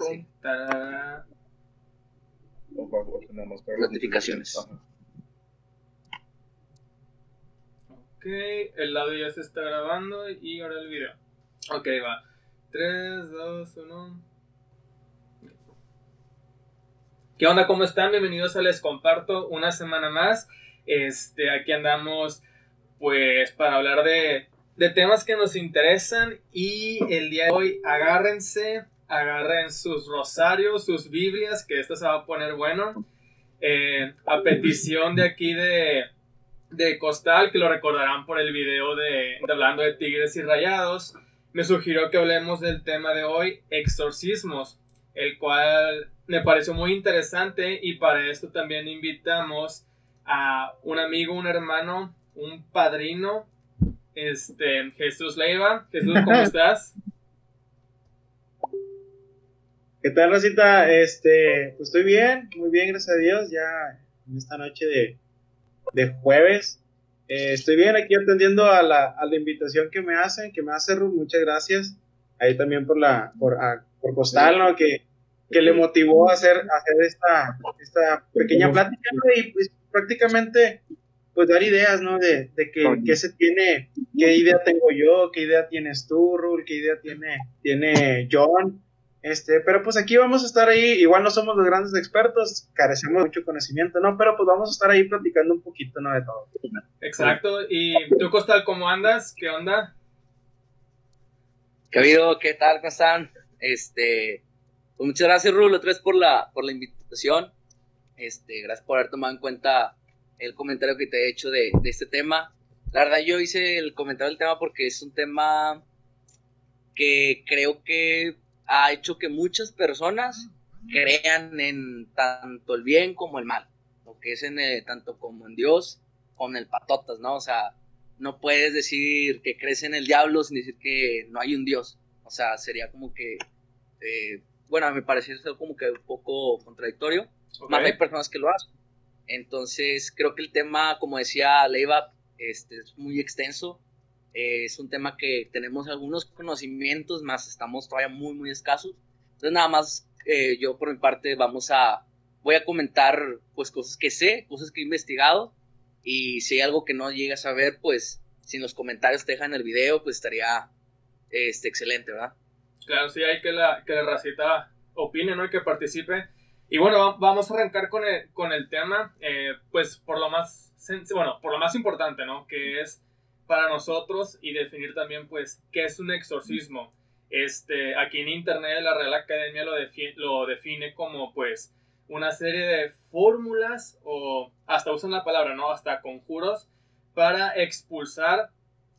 sí. O las Notificaciones. Ajá. Ok, el audio ya se está grabando y ahora el video. Ok, va. 3, 2, 1. ¿Qué onda? ¿Cómo están? Bienvenidos a Les Comparto una semana más. Este, aquí andamos pues para hablar de, de temas que nos interesan y el día de hoy agárrense, agarren sus rosarios, sus Biblias, que esto se va a poner bueno. Eh, a petición de aquí de, de Costal, que lo recordarán por el video de, de hablando de tigres y rayados, me sugirió que hablemos del tema de hoy, exorcismos, el cual me pareció muy interesante y para esto también invitamos a un amigo, un hermano, un padrino, este, Jesús Leiva. Jesús, ¿cómo estás? ¿Qué tal, Rosita? Este, pues estoy bien, muy bien, gracias a Dios, ya en esta noche de, de jueves. Eh, estoy bien aquí atendiendo a la, a la invitación que me hacen, que me hace Ruth, muchas gracias. Ahí también por la, por, a- por Costal, ¿no? Que, que le motivó a hacer, a hacer esta, esta pequeña plática. Y pues prácticamente, pues dar ideas, ¿no? De, de que, qué se tiene, qué idea tengo yo, qué idea tienes tú, Ruth, qué idea tiene, tiene John. Este, pero pues aquí vamos a estar ahí, igual no somos los grandes expertos, carecemos de mucho conocimiento, ¿no? Pero pues vamos a estar ahí platicando un poquito, ¿no? De todo. Exacto. ¿Y tú, Costal, cómo andas? ¿Qué onda? ¿Qué ha habido? ¿Qué tal? ¿Cómo están? Este, pues muchas gracias, Rulo, otra vez por la, por la invitación. Este, gracias por haber tomado en cuenta el comentario que te he hecho de, de este tema. La verdad, yo hice el comentario del tema porque es un tema que creo que ha hecho que muchas personas crean en tanto el bien como el mal. Lo que es en eh, tanto como en Dios, como en el patotas, ¿no? O sea, no puedes decir que crees en el diablo sin decir que no hay un Dios. O sea, sería como que, eh, bueno, me parece ser como que un poco contradictorio. Ok. Más hay personas que lo hacen. Entonces, creo que el tema, como decía Leiva, este, es muy extenso. Eh, es un tema que tenemos algunos conocimientos, más estamos todavía muy, muy escasos. Entonces, nada más, eh, yo por mi parte vamos a, voy a comentar pues cosas que sé, cosas que he investigado. Y si hay algo que no llegas a ver, pues si los comentarios te dejan el video, pues estaría este, excelente, ¿verdad? Claro, sí, hay que la, que la racita opine, ¿no? Y que participe. Y bueno, va- vamos a arrancar con el, con el tema, eh, pues por lo más, bueno, por lo más importante, ¿no? Que es para nosotros y definir también, pues, qué es un exorcismo. Este, aquí en internet la Real Academia lo, defi- lo define como, pues, una serie de fórmulas o hasta usan la palabra, ¿no? Hasta conjuros para expulsar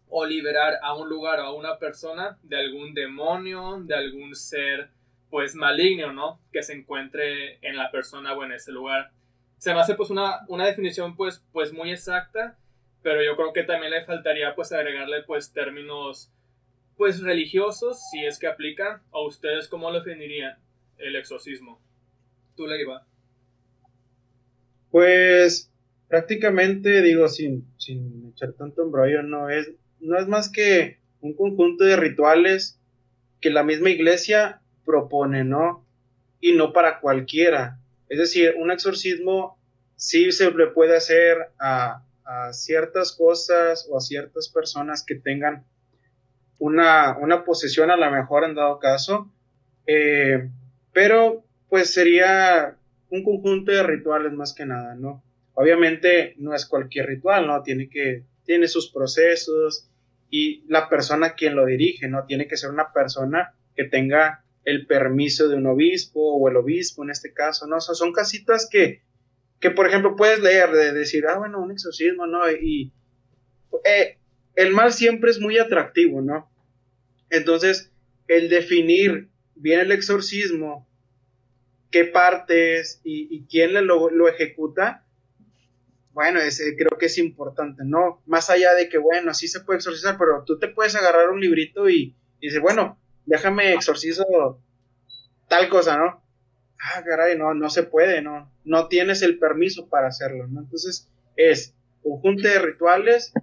o liberar a un lugar o a una persona de algún demonio, de algún ser pues maligno, ¿no? Que se encuentre en la persona o en ese lugar. Se me hace pues una, una definición pues, pues muy exacta, pero yo creo que también le faltaría pues agregarle pues términos pues religiosos, si es que aplican, a ustedes cómo lo definirían el exorcismo. Tú le iba. Pues prácticamente, digo, sin, sin echar tanto embrollo, no es, no es más que un conjunto de rituales que la misma iglesia propone, ¿no? Y no para cualquiera. Es decir, un exorcismo sí se le puede hacer a, a ciertas cosas o a ciertas personas que tengan una, una posesión a lo mejor en dado caso. Eh, pero pues sería un conjunto de rituales más que nada, ¿no? Obviamente no es cualquier ritual, ¿no? Tiene que, tiene sus procesos y la persona quien lo dirige, ¿no? Tiene que ser una persona que tenga el permiso de un obispo o el obispo en este caso, ¿no? O sea, son casitas que, que por ejemplo puedes leer de decir, ah, bueno, un exorcismo, ¿no? Y eh, el mal siempre es muy atractivo, ¿no? Entonces, el definir bien el exorcismo, qué partes y, y quién lo, lo ejecuta, bueno, ese creo que es importante, ¿no? Más allá de que, bueno, sí se puede exorcizar, pero tú te puedes agarrar un librito y, y decir, bueno, déjame exorcizo tal cosa, ¿no? Ah, caray, no, no se puede, no, no tienes el permiso para hacerlo, ¿no? Entonces, es conjunto de rituales,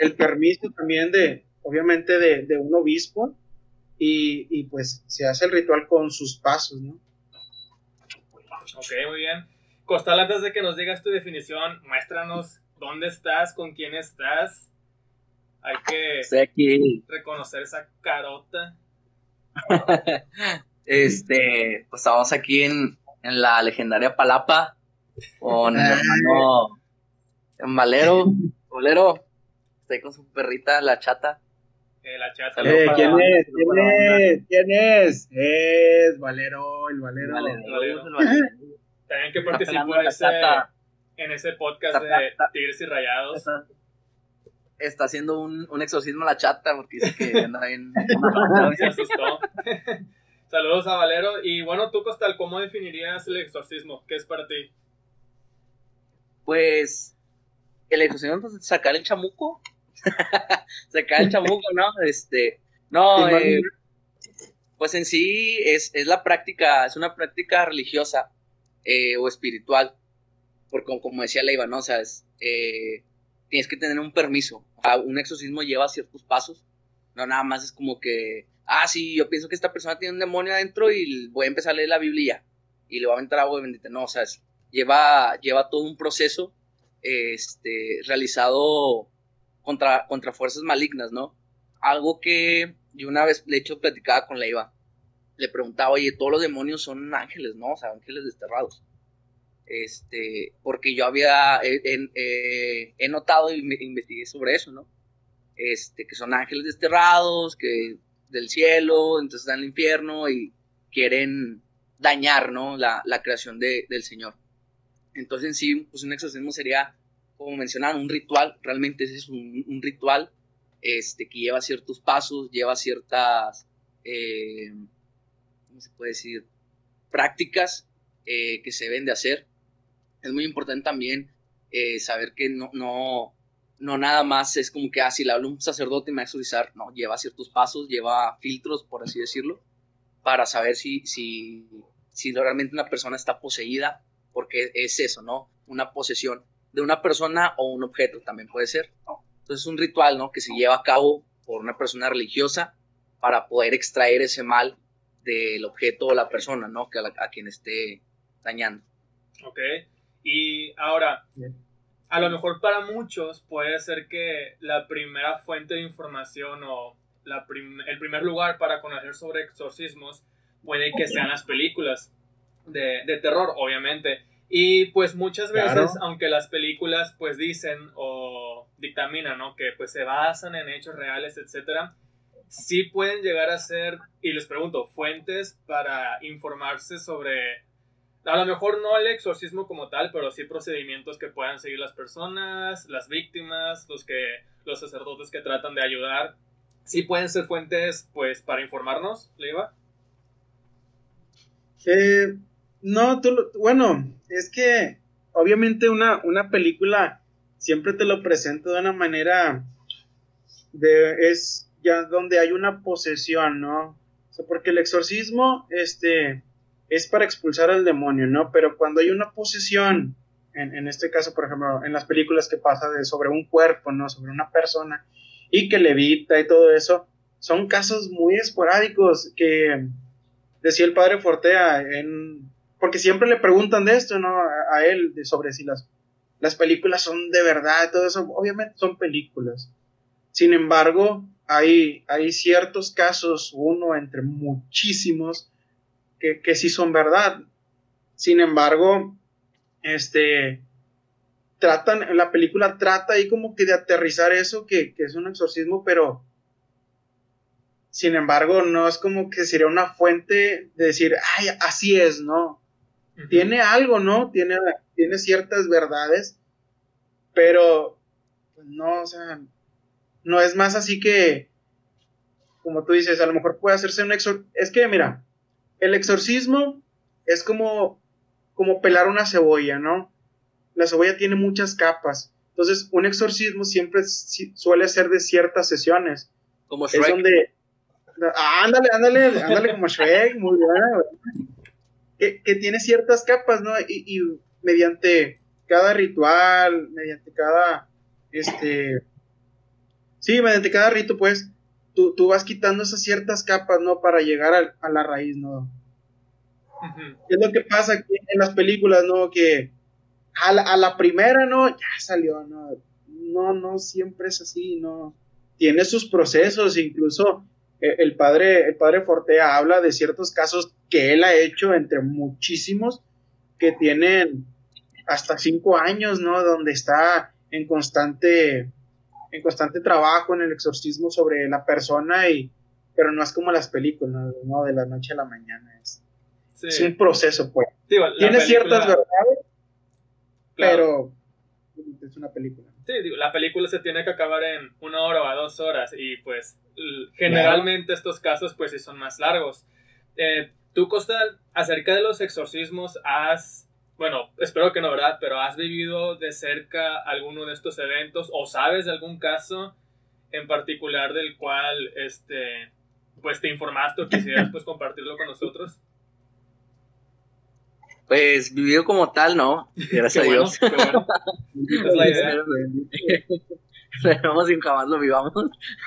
el permiso también de, obviamente, de, de un obispo, y, y pues se hace el ritual con sus pasos, ¿no? Ok, muy bien. Costal, antes de que nos digas tu definición, muéstranos dónde estás, con quién estás. Hay que Estoy aquí. reconocer esa carota. Este, pues estamos aquí en, en la legendaria Palapa con el hermano en Valero. Valero, estoy con su perrita, la chata. Eh, la chata. Eh, para- ¿Quién es? ¿Quién es? ¿Quién es? Es Valero, el Valero. Valero, Valero. el Valero. También que participó en ese, en ese podcast Está- de está- Tigres y Rayados. Está, está haciendo un, un exorcismo a la chata porque dice que anda bien. Se asustó. Saludos a Valero. Y bueno, tú, Costal, ¿cómo definirías el exorcismo? ¿Qué es para ti? Pues el exorcismo pues, sacar el chamuco. sacar el chamuco, ¿no? Este, no, eh, pues en sí es, es la práctica, es una práctica religiosa eh, o espiritual. Porque como, como decía Leiva, ¿no? O sea, es, eh, tienes que tener un permiso. Ah, un exorcismo lleva ciertos pasos. No nada más es como que, ah, sí, yo pienso que esta persona tiene un demonio adentro y voy a empezar a leer la Biblia y le voy a aventar agua bendita. No, o sea, lleva, lleva todo un proceso este, realizado contra, contra fuerzas malignas, ¿no? Algo que yo una vez, de hecho, platicaba con Leiva. Le preguntaba, oye, todos los demonios son ángeles, ¿no? O sea, ángeles desterrados. Este, porque yo había, he, notado y me- investigué sobre eso, ¿no? Este, que son ángeles desterrados, que del cielo, entonces están en el infierno y quieren dañar, ¿no? La, la creación de- del Señor. Entonces, en sí, pues un exorcismo sería, como mencionaban, un ritual, realmente ese es un, ritual este, que lleva ciertos pasos, lleva ciertas, eh, ¿cómo se puede decir? Prácticas eh, que se deben de hacer. Es muy importante también eh, saber que no, no nada más es como que, ah, si le hablo a un sacerdote y me va a exorcizar, no, lleva ciertos pasos, lleva filtros, por así decirlo, para saber si, si, si realmente una persona está poseída, porque es eso, ¿no? Una posesión de una persona o un objeto también puede ser. Entonces es un ritual, ¿no? Que se lleva a cabo por una persona religiosa para poder extraer ese mal del objeto o la persona, ¿no? Que a, la- a quien esté dañando. Ok. Y ahora, Bien. A lo mejor para muchos puede ser que la primera fuente de información o la prim- el primer lugar para conocer sobre exorcismos puede que sean las películas de, de terror, obviamente. Y pues muchas veces, Claro. aunque las películas pues dicen o dictaminan, ¿no? Que pues se basan en hechos reales, etcétera, sí pueden llegar a ser, y les pregunto, fuentes para informarse sobre a lo mejor no el exorcismo como tal, pero sí procedimientos que puedan seguir las personas, las víctimas, los que los sacerdotes que tratan de ayudar. Sí pueden ser fuentes, pues, para informarnos, Leiva. Eh, no, tú, bueno, es que obviamente una, una película siempre te lo presenta de una manera de, es ya donde hay una posesión, ¿no? O sea, porque el exorcismo, este, es para expulsar al demonio, ¿no? Pero cuando hay una posesión, en, en este caso, por ejemplo, en las películas que pasa sobre un cuerpo, ¿no? Sobre una persona y que levita y todo eso, son casos muy esporádicos que decía el padre Fortea porque siempre le preguntan de esto, ¿no? A, él sobre si las las películas son de verdad, todo eso, obviamente son películas. Sin embargo, hay, hay ciertos casos, uno entre muchísimos, que, que sí son verdad. Sin embargo, este, tratan, la película trata ahí como que de aterrizar eso, que, que es un exorcismo, pero sin embargo, no es como que sería una fuente de decir, ay, así es, ¿no? Tiene algo, ¿no? Tiene, tiene ciertas verdades, pero pues, no, o sea, no es más así que, como tú dices, a lo mejor puede hacerse un exorcismo. Es que, mira, el exorcismo es como, como pelar una cebolla, ¿no? La cebolla tiene muchas capas. Entonces, un exorcismo siempre si- suele ser de ciertas sesiones. Como Es Shrek. donde. Ah, ándale, ándale, ándale como Shrek, muy buena, güey. que, que tiene ciertas capas, ¿no? Y, y mediante cada ritual, mediante cada, este, sí, mediante cada rito, pues, tú, tú vas quitando esas ciertas capas, ¿no? Para llegar a, a la raíz, ¿no? Ujú. Es lo que pasa aquí en las películas, ¿no? Que a la, a la primera, ¿no? Ya salió, ¿no? No, no siempre es así, ¿no? Tiene sus procesos, incluso eh, el padre, el padre Fortea habla de ciertos casos que él ha hecho, entre muchísimos, que tienen hasta cinco años, ¿no? Donde está en constante, en constante trabajo en el exorcismo sobre la persona y, pero no es como las películas, ¿no? De la noche a la mañana, es, Sí. es un proceso, pues. Digo, Tiene película- ciertas verdades, claro. pero es una película. Sí, digo, la película se tiene que acabar en una hora o a dos horas y pues generalmente estos casos pues sí son más largos. Eh, Tú, Costal, acerca de los exorcismos, has, bueno, espero que no, ¿verdad? Pero has vivido de cerca alguno de estos eventos o sabes de algún caso en particular del cual, este, pues te informaste o quisieras pues compartirlo con nosotros. Pues vivido como tal, ¿no? Gracias Qué a bueno, Dios. bueno. Es la idea. Jamás lo vivamos.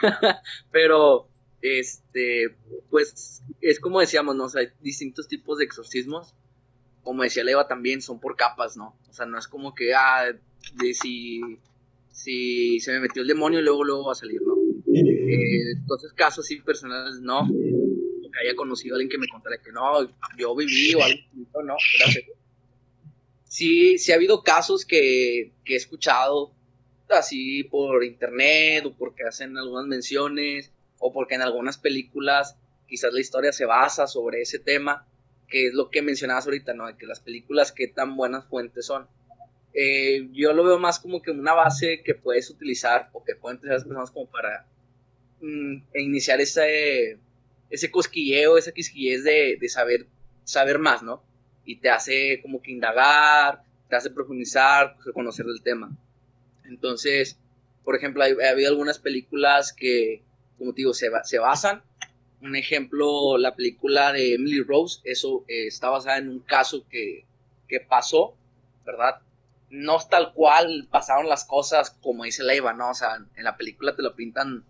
Pero, este, pues, es como decíamos, ¿no? O sea, hay distintos tipos de exorcismos. Como decía Leva también, son por capas, ¿no? O sea, no es como que, ah, de si, si se me metió el demonio, luego, luego va a salir, ¿no? Eh, entonces, casos sí personales, no. Que haya conocido a alguien que me contara que no, yo viví o algo, no, gracias. Sí, sí ha habido casos que, que he escuchado así por internet o porque hacen algunas menciones o porque en algunas películas quizás la historia se basa sobre ese tema, que es lo que mencionabas ahorita, ¿no? De que las películas qué tan buenas fuentes son. Eh, yo lo veo más como que una base que puedes utilizar o que pueden utilizar las personas como para mm, iniciar ese, ese cosquilleo, esa quisquillez de, de saber, saber más, ¿no? Y te hace como que indagar, te hace profundizar, conocer del tema. Entonces, por ejemplo, ha habido algunas películas que, como te digo, se basan. Un ejemplo, la película de Emily Rose, eso eh, está basada en un caso que, que pasó, ¿verdad? No es tal cual pasaron las cosas como dice Leiva, ¿no? O sea, en la película te lo pintan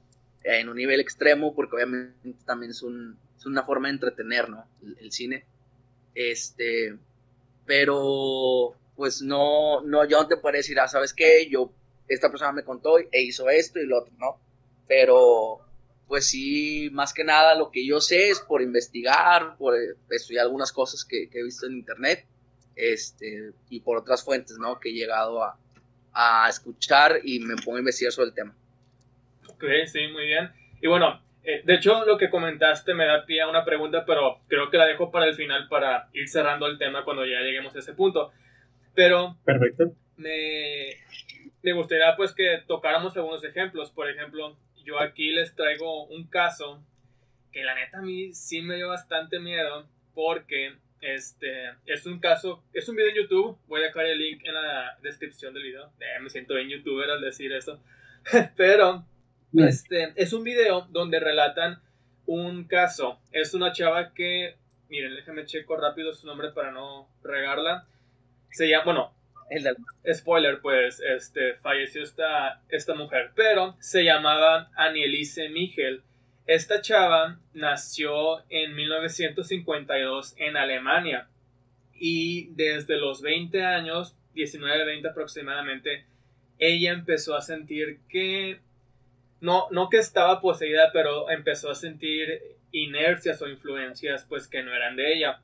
en un nivel extremo porque obviamente también es, un, es una forma de entretener, ¿no? El, el cine. Este, pero pues no, no, yo no te puedo decir, ah, ¿sabes qué? Yo, esta persona me contó e hizo esto y lo otro, ¿no? Pero, pues sí, más que nada lo que yo sé es por investigar, por eh, estudiar algunas cosas que, que he visto en internet, este, y por otras fuentes, ¿no? Que he llegado a, a escuchar y me pongo a investigar sobre el tema. Ok, sí, muy bien. Y bueno, eh, de hecho lo que comentaste me da pie a una pregunta, pero creo que la dejo para el final para ir cerrando el tema cuando ya lleguemos a ese punto. Pero Perfecto. me, me gustaría pues que tocáramos algunos ejemplos. Por ejemplo, yo aquí les traigo un caso que la neta a mí sí me dio bastante miedo porque este es un caso, es un video en YouTube, voy a dejar el link en la descripción del video. Eh, me siento bien youtuber al decir eso. Pero este es un video donde relatan un caso. Es una chava que, miren, déjenme checo rápido su nombre para no regarla. Se llama, bueno, Spoiler, pues, este, falleció esta, esta mujer, pero se llamaba Anielise Miguel. Esta chava nació en 1952 en Alemania y desde los 20 años, 19, 20 aproximadamente, ella empezó a sentir que, no, no que estaba poseída, pero empezó a sentir inercias o influencias pues que no eran de ella,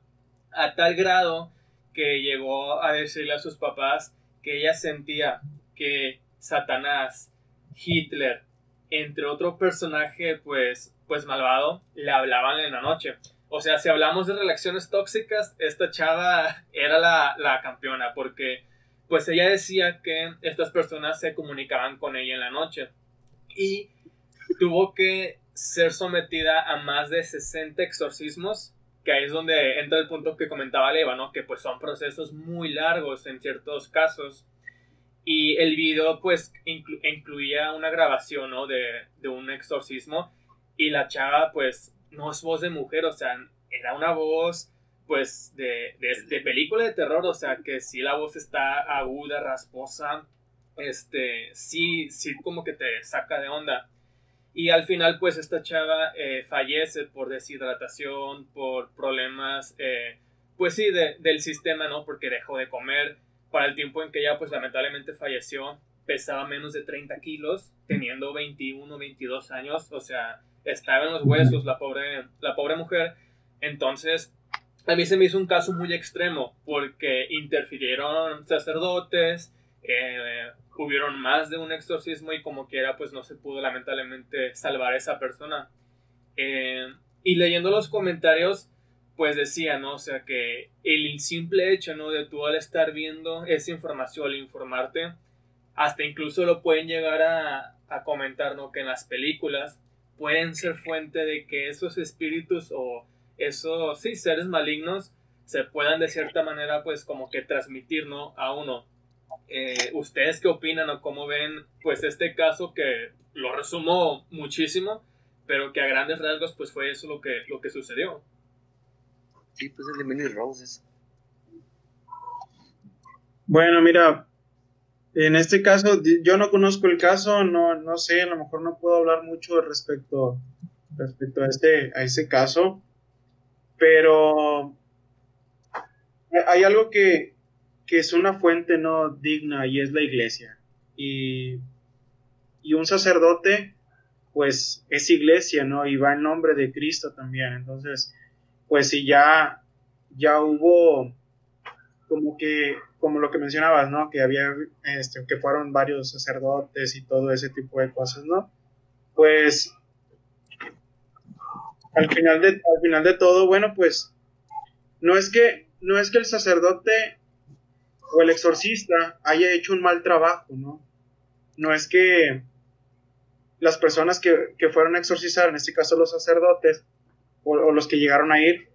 a tal grado que llegó a decirle a sus papás que ella sentía que Satanás, Hitler, entre otro personaje pues, pues malvado, le hablaban en la noche. O sea, si hablamos de relaciones tóxicas, esta chava era la, la campeona porque pues ella decía que estas personas se comunicaban con ella en la noche y tuvo que ser sometida a más de 60 exorcismos que ahí es donde entra el punto que comentaba Leva, ¿no? Que pues son procesos muy largos en ciertos casos. Y el video pues inclu- incluía una grabación, ¿no? De, de un exorcismo. Y la chava pues no es voz de mujer, o sea, era una voz pues de, de, de película de terror, o sea, que sí la voz está aguda, rasposa, este, sí, sí como que te saca de onda. Y al final, pues esta chava eh, fallece por deshidratación, por problemas, eh, pues sí, del sistema, ¿no? Porque dejó de comer. Para el tiempo en que ella, pues lamentablemente falleció, pesaba menos de 30 kilos, teniendo 21, 22 años, o sea, estaba en los huesos la pobre, la pobre mujer. Entonces, a mí se me hizo un caso muy extremo, porque interfirieron sacerdotes, eh, hubieron más de un exorcismo y como quiera pues no se pudo lamentablemente salvar a esa persona. Eh, y leyendo los comentarios pues decía, ¿no? O sea que el simple hecho, ¿no? De tú al estar viendo esa información, al informarte, hasta incluso lo pueden llegar a, a comentar, ¿no? Que en las películas pueden ser fuente de que esos espíritus o esos, sí, seres malignos se puedan de cierta manera pues como que transmitir, ¿no? A uno. Eh, ¿Ustedes qué opinan o cómo ven pues este caso que lo resumo muchísimo, pero que a grandes rasgos pues fue eso lo que, lo que sucedió? Sí, pues el de Mini Roses. Bueno, mira, en este caso yo no conozco el caso, no, no sé, a lo mejor no puedo hablar mucho respecto, respecto a, este, a ese caso, pero hay algo que, que es una fuente no digna y es la iglesia. Y, y un sacerdote, pues es iglesia, ¿no? Y va en nombre de Cristo también. Entonces, pues si ya, ya hubo como que, como lo que mencionabas, ¿no? Que había, este, que fueron varios sacerdotes y todo ese tipo de cosas, ¿no? Pues al final de, al final de todo, bueno, pues no es que, no es que el sacerdote o el exorcista haya hecho un mal trabajo, ¿no? No es que las personas que, fueron a exorcizar, en este caso los sacerdotes, o, los que llegaron a ir,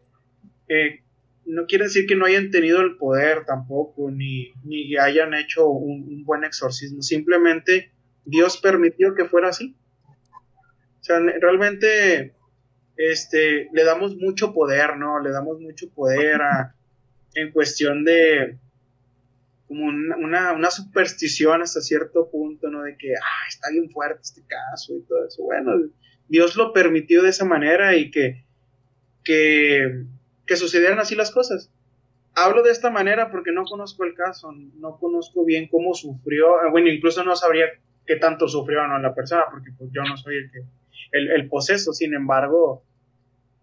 eh, no quiere decir que no hayan tenido el poder tampoco, ni, ni hayan hecho un, buen exorcismo, simplemente Dios permitió que fuera así. O sea, realmente este, le damos mucho poder, ¿no? Le damos mucho poder a, en cuestión de, como una, una, superstición hasta cierto punto, ¿no? De que, ah, está bien fuerte este caso y todo eso. Bueno, Dios lo permitió de esa manera y que, que, que sucedieran así las cosas. Hablo de esta manera porque no conozco el caso, no conozco bien cómo sufrió, ah, bueno, incluso no sabría qué tanto sufrió no la persona, porque pues yo no soy el que, el, el poseso, sin embargo,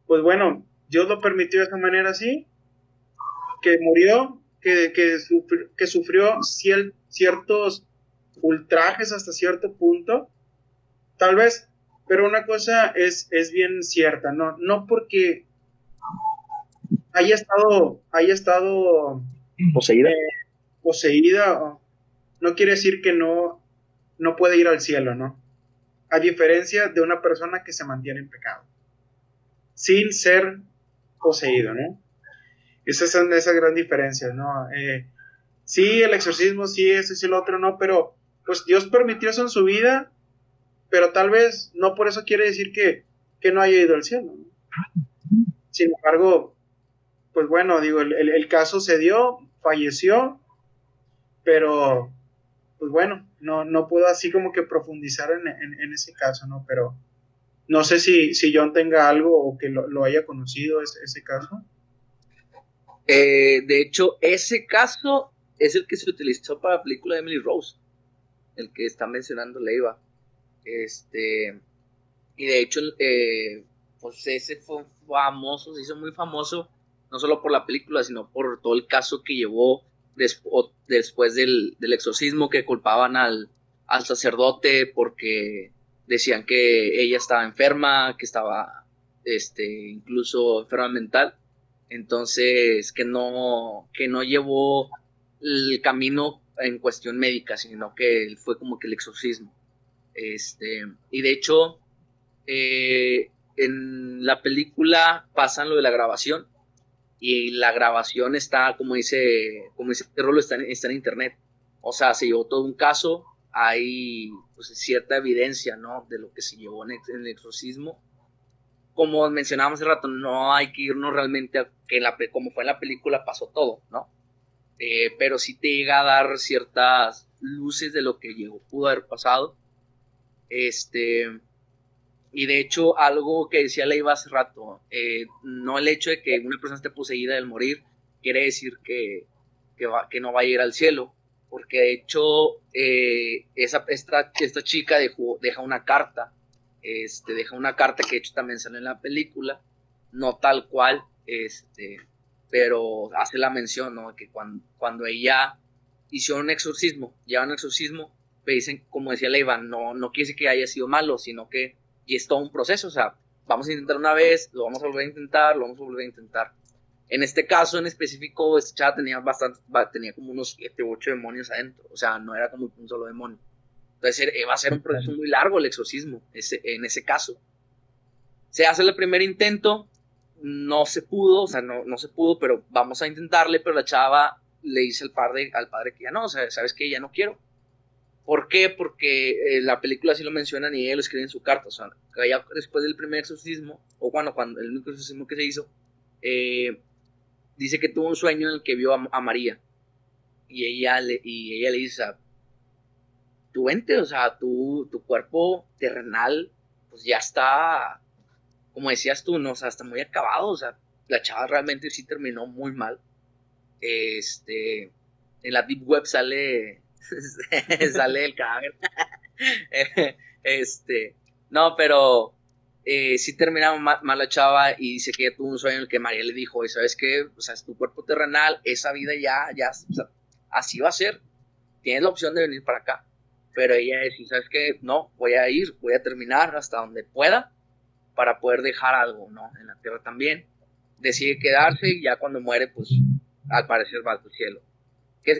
pues bueno, Dios lo permitió de esa manera así, que murió, que, sufrió, ciertos ultrajes hasta cierto punto, tal vez, pero una cosa es, es bien cierta, no, no porque haya estado, haya estado poseída, eh, poseída no quiere decir que no, no puede ir al cielo, ¿no? A diferencia de una persona que se mantiene en pecado, sin ser poseído, ¿no? Esas son esas gran diferencias, ¿no? Eh, sí, el exorcismo, sí, eso y lo otro, no, pero pues Dios permitió eso en su vida, pero tal vez no por eso quiere decir que, no haya ido al cielo. Sin embargo, pues bueno, digo, el, caso se dio, falleció, pero pues bueno, no, no puedo así como que profundizar en, ese caso, ¿no? Pero no sé si, si John tenga algo o que lo, haya conocido ese, ese caso. Eh, de hecho, ese caso es el que se utilizó para la película de Emily Rose, el que está mencionando Leiva. Este, y de hecho, eh, pues ese fue famoso, se hizo muy famoso, no solo por la película, sino por todo el caso que llevó después del, exorcismo que culpaban al, al sacerdote porque decían que ella estaba enferma, que estaba este, incluso enferma mental entonces que no, que no llevó el camino en cuestión médica, sino que fue como que el exorcismo. Este, y de hecho, eh, en la película pasan lo de la grabación y la grabación está, como dice, como dice Rolo, está, está en internet. O sea, se llevó todo un caso, hay pues, cierta evidencia, ¿no? De lo que se llevó en el exorcismo como mencionábamos hace rato, no hay que irnos realmente a que la, como fue en la película pasó todo, ¿no? Eh, pero sí te llega a dar ciertas luces de lo que llegó, pudo haber pasado. Este, Y de hecho, algo que decía Leiva hace rato, eh, no el hecho de que una persona esté poseída del morir, quiere decir que, que, va, que no va a ir al cielo, porque de hecho eh, esa, esta, esta chica deja una carta, este, deja una carta que de hecho también sale en la película, no tal cual, este, pero hace la mención, ¿no? Que cuando, cuando ella hizo un exorcismo, lleva un exorcismo, me dicen, como decía Leiva, no, no quiere que haya sido malo, sino que y es todo un proceso, o sea, vamos a intentar una vez, lo vamos a volver a intentar, lo vamos a volver a intentar. En este caso en específico, esta chava tenía bastante, tenía como unos 7 u 8 demonios adentro, o sea, no era como un solo demonio. Entonces eh, va a ser un proceso muy largo el exorcismo, ese, en ese caso. Se hace el primer intento, no se pudo, o sea, no, no se pudo, pero vamos a intentarle, pero la chava le dice al padre, al padre que ya no, o sea, sabes que ya no quiero. ¿Por qué? Porque eh, la película sí lo mencionan y él lo escribe en su carta. O sea, ya después del primer exorcismo, o bueno, cuando el único exorcismo que se hizo, eh, dice que tuvo un sueño en el que vio a, María. Y ella le, y ella le dice, o sea, tu ente, o sea, tu, tu cuerpo terrenal, pues ya está, como decías tú, ¿no? O sea, está muy acabado. O sea, la chava realmente sí terminó muy mal. Este, en la Deep Web sale sale el cadáver. este, no, pero eh, sí terminaba mal, la chava y dice que tuvo un sueño en el que María le dijo, ¿sabes qué? O sea, es tu cuerpo terrenal, esa vida ya, ya, así va a ser. Tienes la opción de venir para acá. Pero ella dice, ¿sabes qué? No, voy a ir, voy a terminar hasta donde pueda para poder dejar algo, ¿no? En la tierra también. Decide quedarse y ya cuando muere, pues al parecer va al cielo.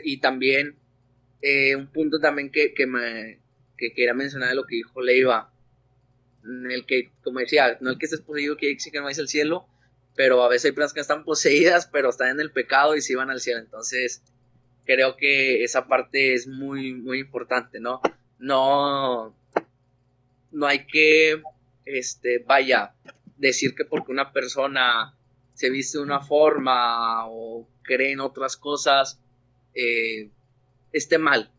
y también eh, un punto también que, que me que quería mencionar de lo que dijo Leiva, en el que, como decía, no el que estés poseído quiere decir que no es el cielo, pero a veces hay personas que están poseídas, pero están en el pecado y sí van al cielo. Entonces, creo que esa parte es muy, muy importante, ¿no? No, no hay que, este, vaya, decir que porque una persona se viste de una forma o cree en otras cosas, eh, esté mal.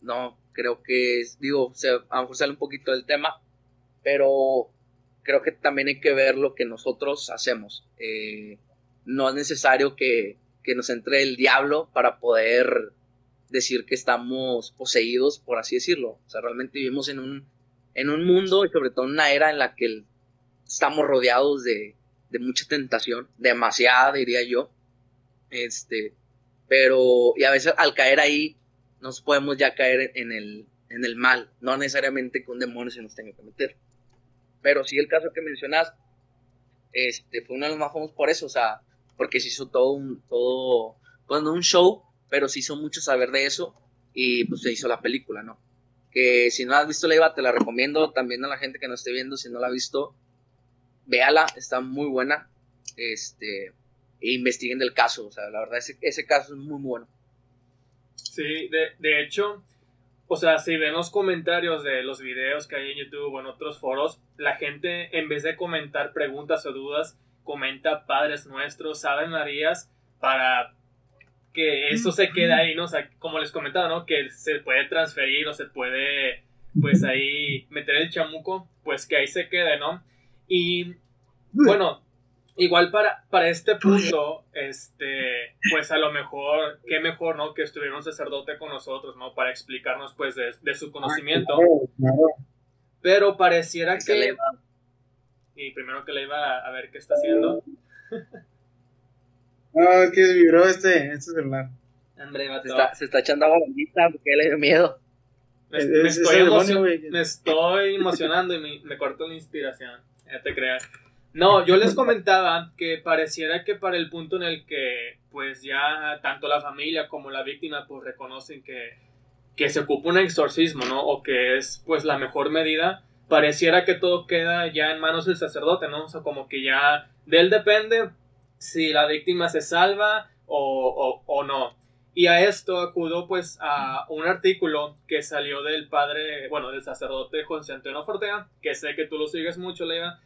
No, creo que, digo, se, a lo un poquito del tema, pero creo que también hay que ver lo que nosotros hacemos. Eh, no es necesario que, que, nos entre el diablo para poder decir que estamos poseídos, por así decirlo. O sea, realmente vivimos en un, en un mundo y sobre todo en una era en la que estamos rodeados de, de mucha tentación, demasiada diría yo. Este, pero, y a veces al caer ahí, nos podemos ya caer en el, en el mal, no necesariamente que un demonio se nos tenga que meter. Pero sí el caso que mencionas, este, fue uno de los más famosos por eso, o sea, porque se hizo todo un, todo, pues un show, pero se hizo mucho saber de eso y pues se hizo la película, ¿no? Que si no has visto la IVA, te la recomiendo también a la gente que no esté viendo, si no la ha visto, véala, está muy buena, este, e investiguen del caso, o sea, la verdad ese, ese caso es muy bueno. Sí, de, de hecho, o sea, si ven los comentarios de los videos que hay en YouTube o en otros foros, la gente en vez de comentar preguntas o dudas, comenta Padres Nuestros, saben Marías, para que eso se quede ahí, ¿no? O sea, como les comentaba, ¿no? Que se puede transferir o se puede, pues ahí meter el chamuco, pues que ahí se quede, ¿no? Y bueno, Igual para, para este punto, este, pues a lo mejor, qué mejor, ¿no? Que estuviera un sacerdote con nosotros, ¿no? Para explicarnos, pues, de, su conocimiento. Pero pareciera que... Y primero que le iba a, ver qué está haciendo. No, es que vibró este, este celular. Hombre, se, está, se está echando agua porque le dio miedo. Me, estoy, me estoy emocionando y me, me cortó la inspiración. Ya te creas. No, yo les comentaba que pareciera que para el punto en el que pues ya tanto la familia como la víctima pues reconocen que, que se ocupa un exorcismo, ¿no? O que es pues la mejor medida, pareciera que todo queda ya en manos del sacerdote, ¿no? O sea, como que ya de él depende si la víctima se salva o, o, no. Y a esto acudo pues a un artículo que salió del padre, bueno, del sacerdote José Antonio Fortea, que sé que tú lo sigues mucho, Leiva,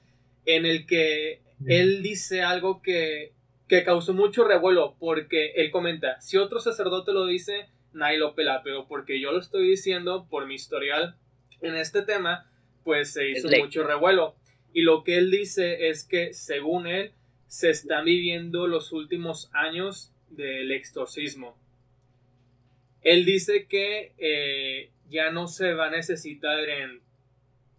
en el que él dice algo que, que causó mucho revuelo, porque él comenta, si otro sacerdote lo dice, nadie lo pela, pero porque yo lo estoy diciendo por mi historial en este tema, pues se hizo mucho revuelo. Y lo que él dice es que, según él, se están viviendo los últimos años del exorcismo. Él dice que eh, ya no se va a necesitar en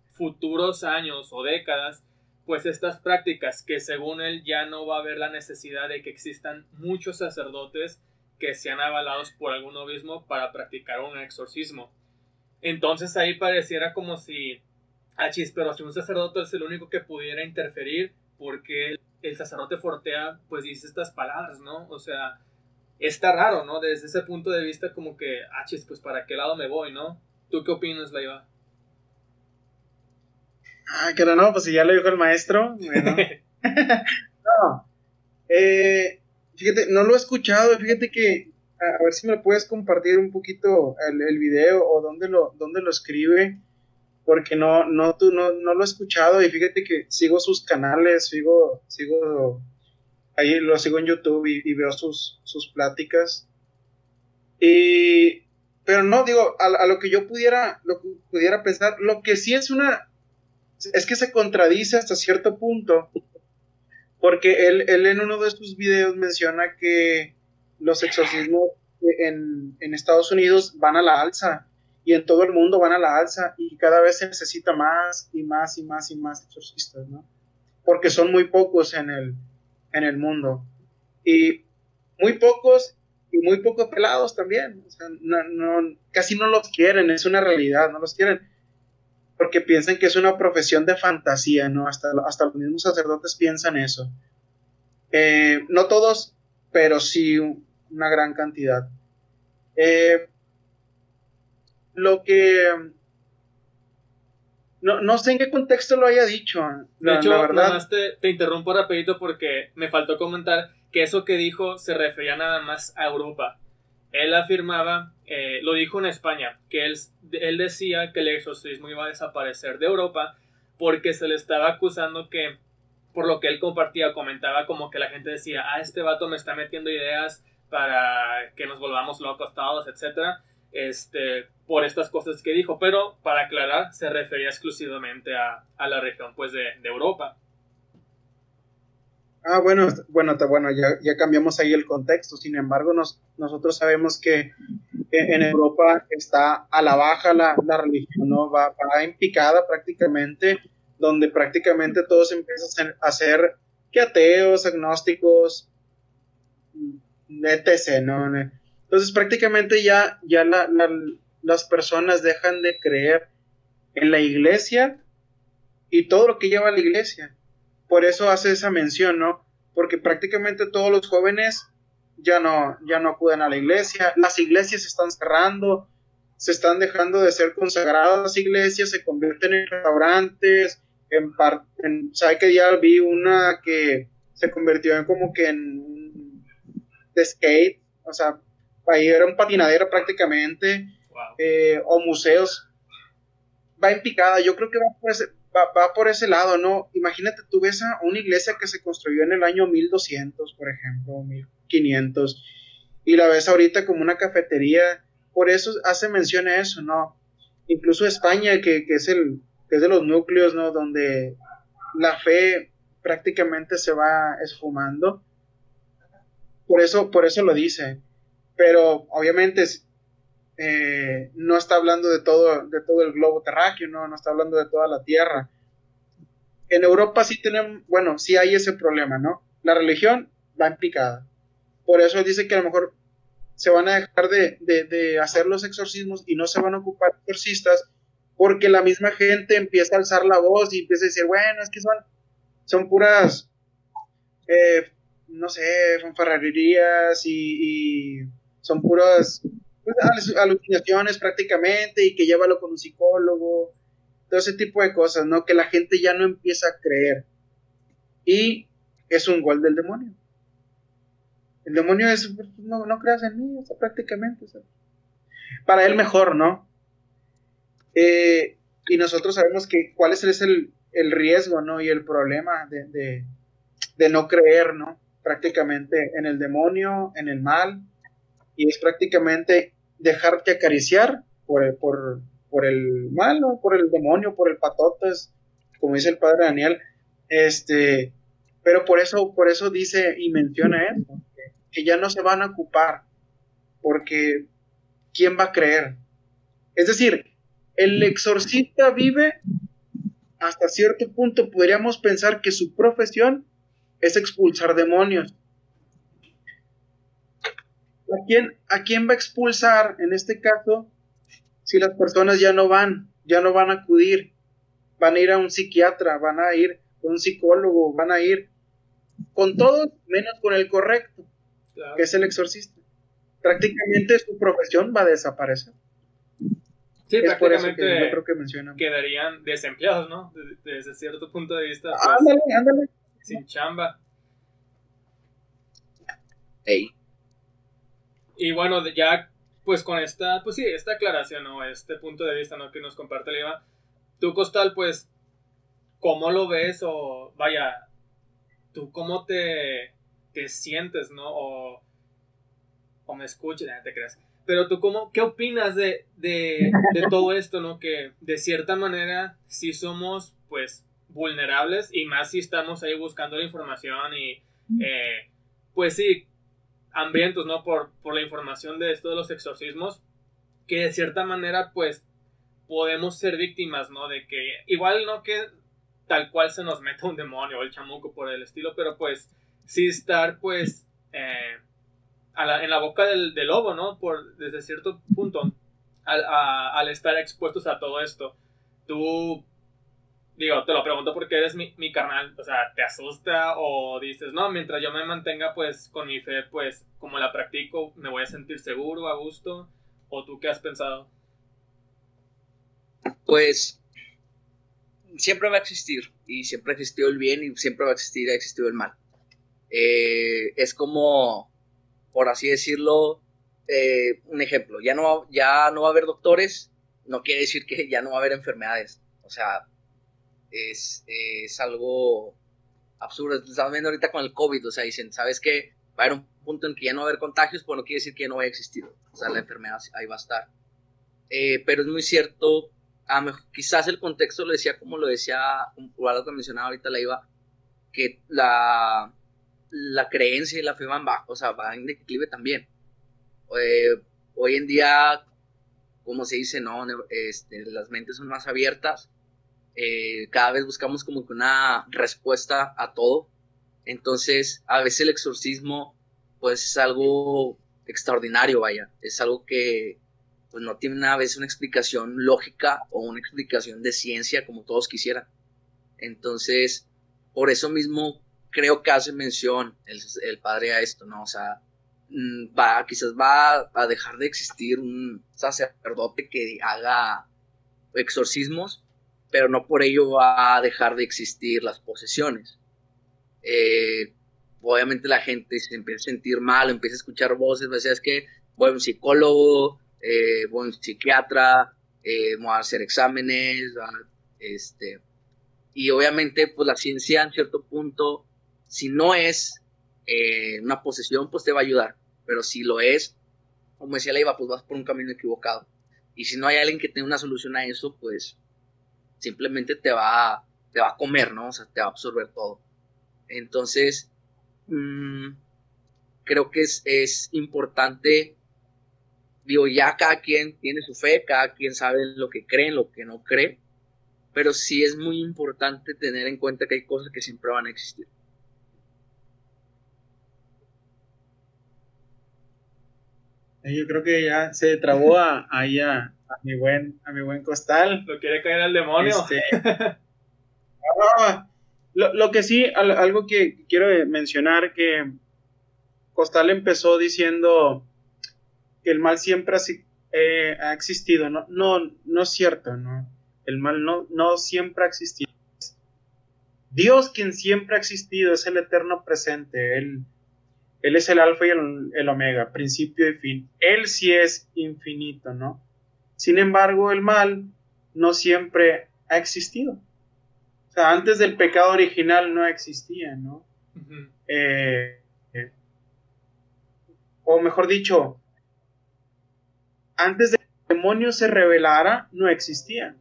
futuros años o décadas, pues estas prácticas que según él ya no va a haber la necesidad de que existan muchos sacerdotes que sean avalados por algún obispo para practicar un exorcismo. Entonces ahí pareciera como si, ah, chis, pero si un sacerdote es el único que pudiera interferir, porque el, sacerdote fortea, pues dice estas palabras, ¿no? O sea, está raro, ¿no? Desde ese punto de vista como que, ah, chis, pues para qué lado me voy, ¿no? ¿Tú qué opinas, Laiva? Ah, que no, pues si ya lo dijo el maestro. Bueno. no. Eh, fíjate, no lo he escuchado. Fíjate que, a, ver si me puedes compartir un poquito el, el video o dónde lo, dónde lo escribe. Porque no, no, tú, no, no lo he escuchado. Y fíjate que sigo sus canales, sigo, sigo, ahí lo sigo en YouTube y, veo sus, sus pláticas. Y, pero no, digo, a, lo que yo pudiera, lo pudiera pensar, lo que sí es una, es que se contradice hasta cierto punto, porque él, él en uno de sus videos menciona que los exorcismos en, en, Estados Unidos van a la alza y en todo el mundo van a la alza y cada vez se necesita más y más y más y más exorcistas, ¿no? Porque son muy pocos en el, en el mundo. Y muy pocos y muy poco pelados también. O sea, casi no los quieren, es una realidad, no los quieren porque piensan que es una profesión de fantasía, ¿no? Hasta, hasta los mismos sacerdotes piensan eso. Eh, no todos, pero sí una gran cantidad. Eh, lo que... No, no, sé en qué contexto lo haya dicho. de hecho, verdad. nada más te, te, interrumpo rapidito porque me faltó comentar que eso que dijo se refería nada más a Europa. Él afirmaba eh, lo dijo en España, que él, él decía que el exorcismo iba a desaparecer de Europa porque se le estaba acusando que, por lo que él compartía, comentaba como que la gente decía, ah, este vato me está metiendo ideas para que nos volvamos locos todos, etcétera, este, por estas cosas que dijo, pero para aclarar, se refería exclusivamente a, la región pues de, Europa. Ah, bueno, bueno, bueno ya, ya, cambiamos ahí el contexto. Sin embargo, nos, nosotros sabemos que en Europa está a la baja la, religión, ¿no? Va, va, en picada prácticamente, donde prácticamente todos empiezan a ser que ateos, agnósticos, etc., ¿no? Entonces prácticamente ya, ya la, la, las personas dejan de creer en la iglesia y todo lo que lleva a la iglesia por eso hace esa mención, ¿no? Porque prácticamente todos los jóvenes ya no, ya no acuden a la iglesia, las iglesias se están cerrando, se están dejando de ser consagradas las iglesias, se convierten en restaurantes, en, en ¿sabe que ya vi una que se convirtió en como que en skate, o sea, ahí era un patinadero prácticamente, eh, o museos, va en picada, yo creo que va por ese, va, por ese lado, ¿no? Imagínate, tú ves a una iglesia que se construyó en el año 1200, por ejemplo, 1500, y la ves ahorita como una cafetería, por eso hace mención a eso, ¿no? Incluso España, que, que es el que es de los núcleos, ¿no? Donde la fe prácticamente se va esfumando. Por eso, por eso lo dice. Pero obviamente eh, no está hablando de todo, de todo el globo terráqueo, ¿no? no está hablando de toda la Tierra. En Europa sí tenemos, bueno, sí hay ese problema, ¿no? La religión va en picada. Por eso dice que a lo mejor se van a dejar de, de, hacer los exorcismos y no se van a ocupar exorcistas porque la misma gente empieza a alzar la voz y empieza a decir, bueno, es que son, son puras, eh, no sé, fanfarrerías y, y son puras pues, alucinaciones prácticamente y que llévalo con un psicólogo, todo ese tipo de cosas, ¿no? Que la gente ya no empieza a creer. Y es un gol del demonio. El demonio es, pues, no, no creas en mí, o prácticamente. para él mejor, ¿no? Eh, y nosotros sabemos que cuál es el, riesgo, ¿no? Y el problema de, de, de no creer, ¿no? Prácticamente en el demonio, en el mal, y es prácticamente dejarte acariciar por el, por, por el mal, por el demonio, por el patotes, como dice el padre Daniel, este, pero por eso, por eso dice y menciona eso, que ya no se van a ocupar, porque ¿quién va a creer? Es decir, el exorcista vive hasta cierto punto, podríamos pensar que su profesión es expulsar demonios. ¿A quién, ¿A quién va a expulsar en este caso si las personas ya no van, ya no van a acudir? Van a ir a un psiquiatra, van a ir a un psicólogo, van a ir con todos menos con el correcto, que es el exorcista. Prácticamente su profesión va a desaparecer. Sí, prácticamente yo creo que quedarían desempleados, ¿no? Desde, cierto punto de vista. Pues, ándale, ándale. Sin chamba. Ey. Y bueno, ya pues con esta, pues sí, esta aclaración o este punto de vista, ¿no? Que nos comparte Leva. Tú, Costal, pues, ¿cómo lo ves? O vaya, ¿tú cómo te, te sientes, no? O, o me escuchas, te creas. Pero tú, cómo, ¿qué opinas de, de, de todo esto, no? Que de cierta manera sí somos, pues, vulnerables y más si estamos ahí buscando la información y, eh, pues sí, hambrientos, ¿no? Por, por la información de esto de los exorcismos, que de cierta manera, pues, podemos ser víctimas, ¿no? De que, igual no que tal cual se nos meta un demonio o el chamuco por el estilo, pero pues sí estar, pues, eh, en la boca del, lobo, ¿no? Por, desde cierto punto, al, estar expuestos a todo esto. Tú, digo, te lo pregunto porque eres mi, mi carnal, o sea, ¿te asusta o dices, no, mientras yo me mantenga pues con mi fe, pues como la practico, me voy a sentir seguro, a gusto? ¿O tú qué has pensado? Pues siempre va a existir y siempre ha existido el bien y siempre va a existir, ha existido el mal. Eh, es como por así decirlo, eh, un ejemplo, ya no, ya no va a haber doctores, no quiere decir que ya no va a haber enfermedades. O sea, es, algo absurdo. Estamos viendo ahorita con el COVID, o sea, dicen, ¿sabes qué? Va a haber un punto en que ya no va a haber contagios, pues no quiere decir que ya no vaya a existir. O sea, la enfermedad ahí va a estar. Eh, pero es muy cierto, quizás el contexto lo decía como lo decía, por algo que mencionaba ahorita la iba, que la, la creencia y la fe van bajo, o sea, van en declive también. Eh, hoy en día, como se dice, no, este, las mentes son más abiertas. Eh, cada vez buscamos como que una respuesta a todo. Entonces, a veces el exorcismo, pues es algo extraordinario, vaya. Es algo que pues no tiene a veces una explicación lógica o una explicación de ciencia como todos quisieran. Entonces, por eso mismo creo que hace mención el, padre a esto, ¿no? O sea, mm, va, quizás va a dejar de existir un sacerdote que haga exorcismos, pero no por ello va a dejar de existir las posesiones. Eh, obviamente la gente se empieza a sentir mal, empieza a escuchar voces, o sea, es que voy a un psicólogo, eh, voy a un psiquiatra, eh, voy a hacer exámenes, este, y obviamente pues la ciencia en cierto punto si no es eh, una posesión, pues te va a ayudar. Pero si lo es, como decía Leiva, pues vas por un camino equivocado. Y si no hay alguien que tenga una solución a eso, pues simplemente te va, te va a comer, ¿no? O sea, te va a absorber todo. Entonces, mm, creo que es, es importante, digo, ya cada quien tiene su fe, cada quien sabe lo que cree, lo que no cree, pero sí es muy importante tener en cuenta que hay cosas que siempre van a existir. Yo creo que ya se trabó a, ahí a, mi buen, a mi buen costal. Lo quiere caer al demonio. Este, lo, que sí, algo que quiero mencionar, que Costal empezó diciendo que el mal siempre ha, eh, ha existido. No, no, no es cierto, ¿no? El mal no, no siempre ha existido. Dios quien siempre ha existido, es el eterno presente. Él él es el alfa y el, omega, principio y fin. Él sí es infinito, ¿no? Sin embargo, el mal no siempre ha existido. O sea, antes del pecado original no existía, ¿no? Eh, eh, o mejor dicho, antes de que el demonio se revelara, no existía.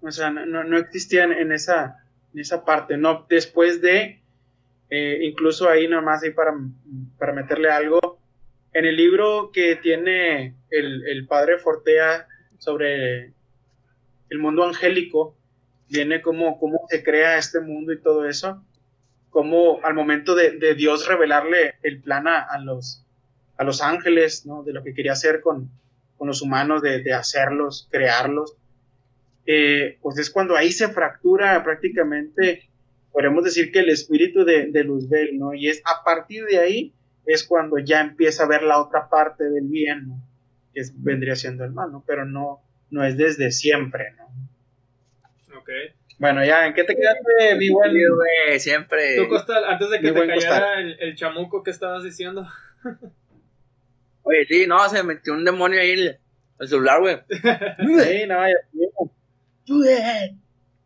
O sea, no, no existían en esa, en esa parte, ¿no? Después de, eh, incluso ahí nomás, ahí para, para meterle algo, en el libro que tiene el, padre Fortea sobre el mundo angélico, viene como cómo se crea este mundo y todo eso, como al momento de, Dios revelarle el plan a, los, ángeles, ¿no? De lo que quería hacer con, los humanos, de, de hacerlos, crearlos, eh, pues es cuando ahí se fractura prácticamente, podemos decir que el espíritu de, de Luzbel, ¿no? Y es a partir de ahí es cuando ya empieza a ver la otra parte del bien, ¿no? Que es, vendría siendo el mal, ¿no? Pero no, no es desde siempre, ¿no? Ok. Bueno, ya, ¿en qué te quedaste, mi buen? Siempre. Tú, Costal, antes de que te cayera el, el chamuco que estabas diciendo. Oye, sí, no, se metió un demonio ahí en el, el celular, güey. Sí, no, ya,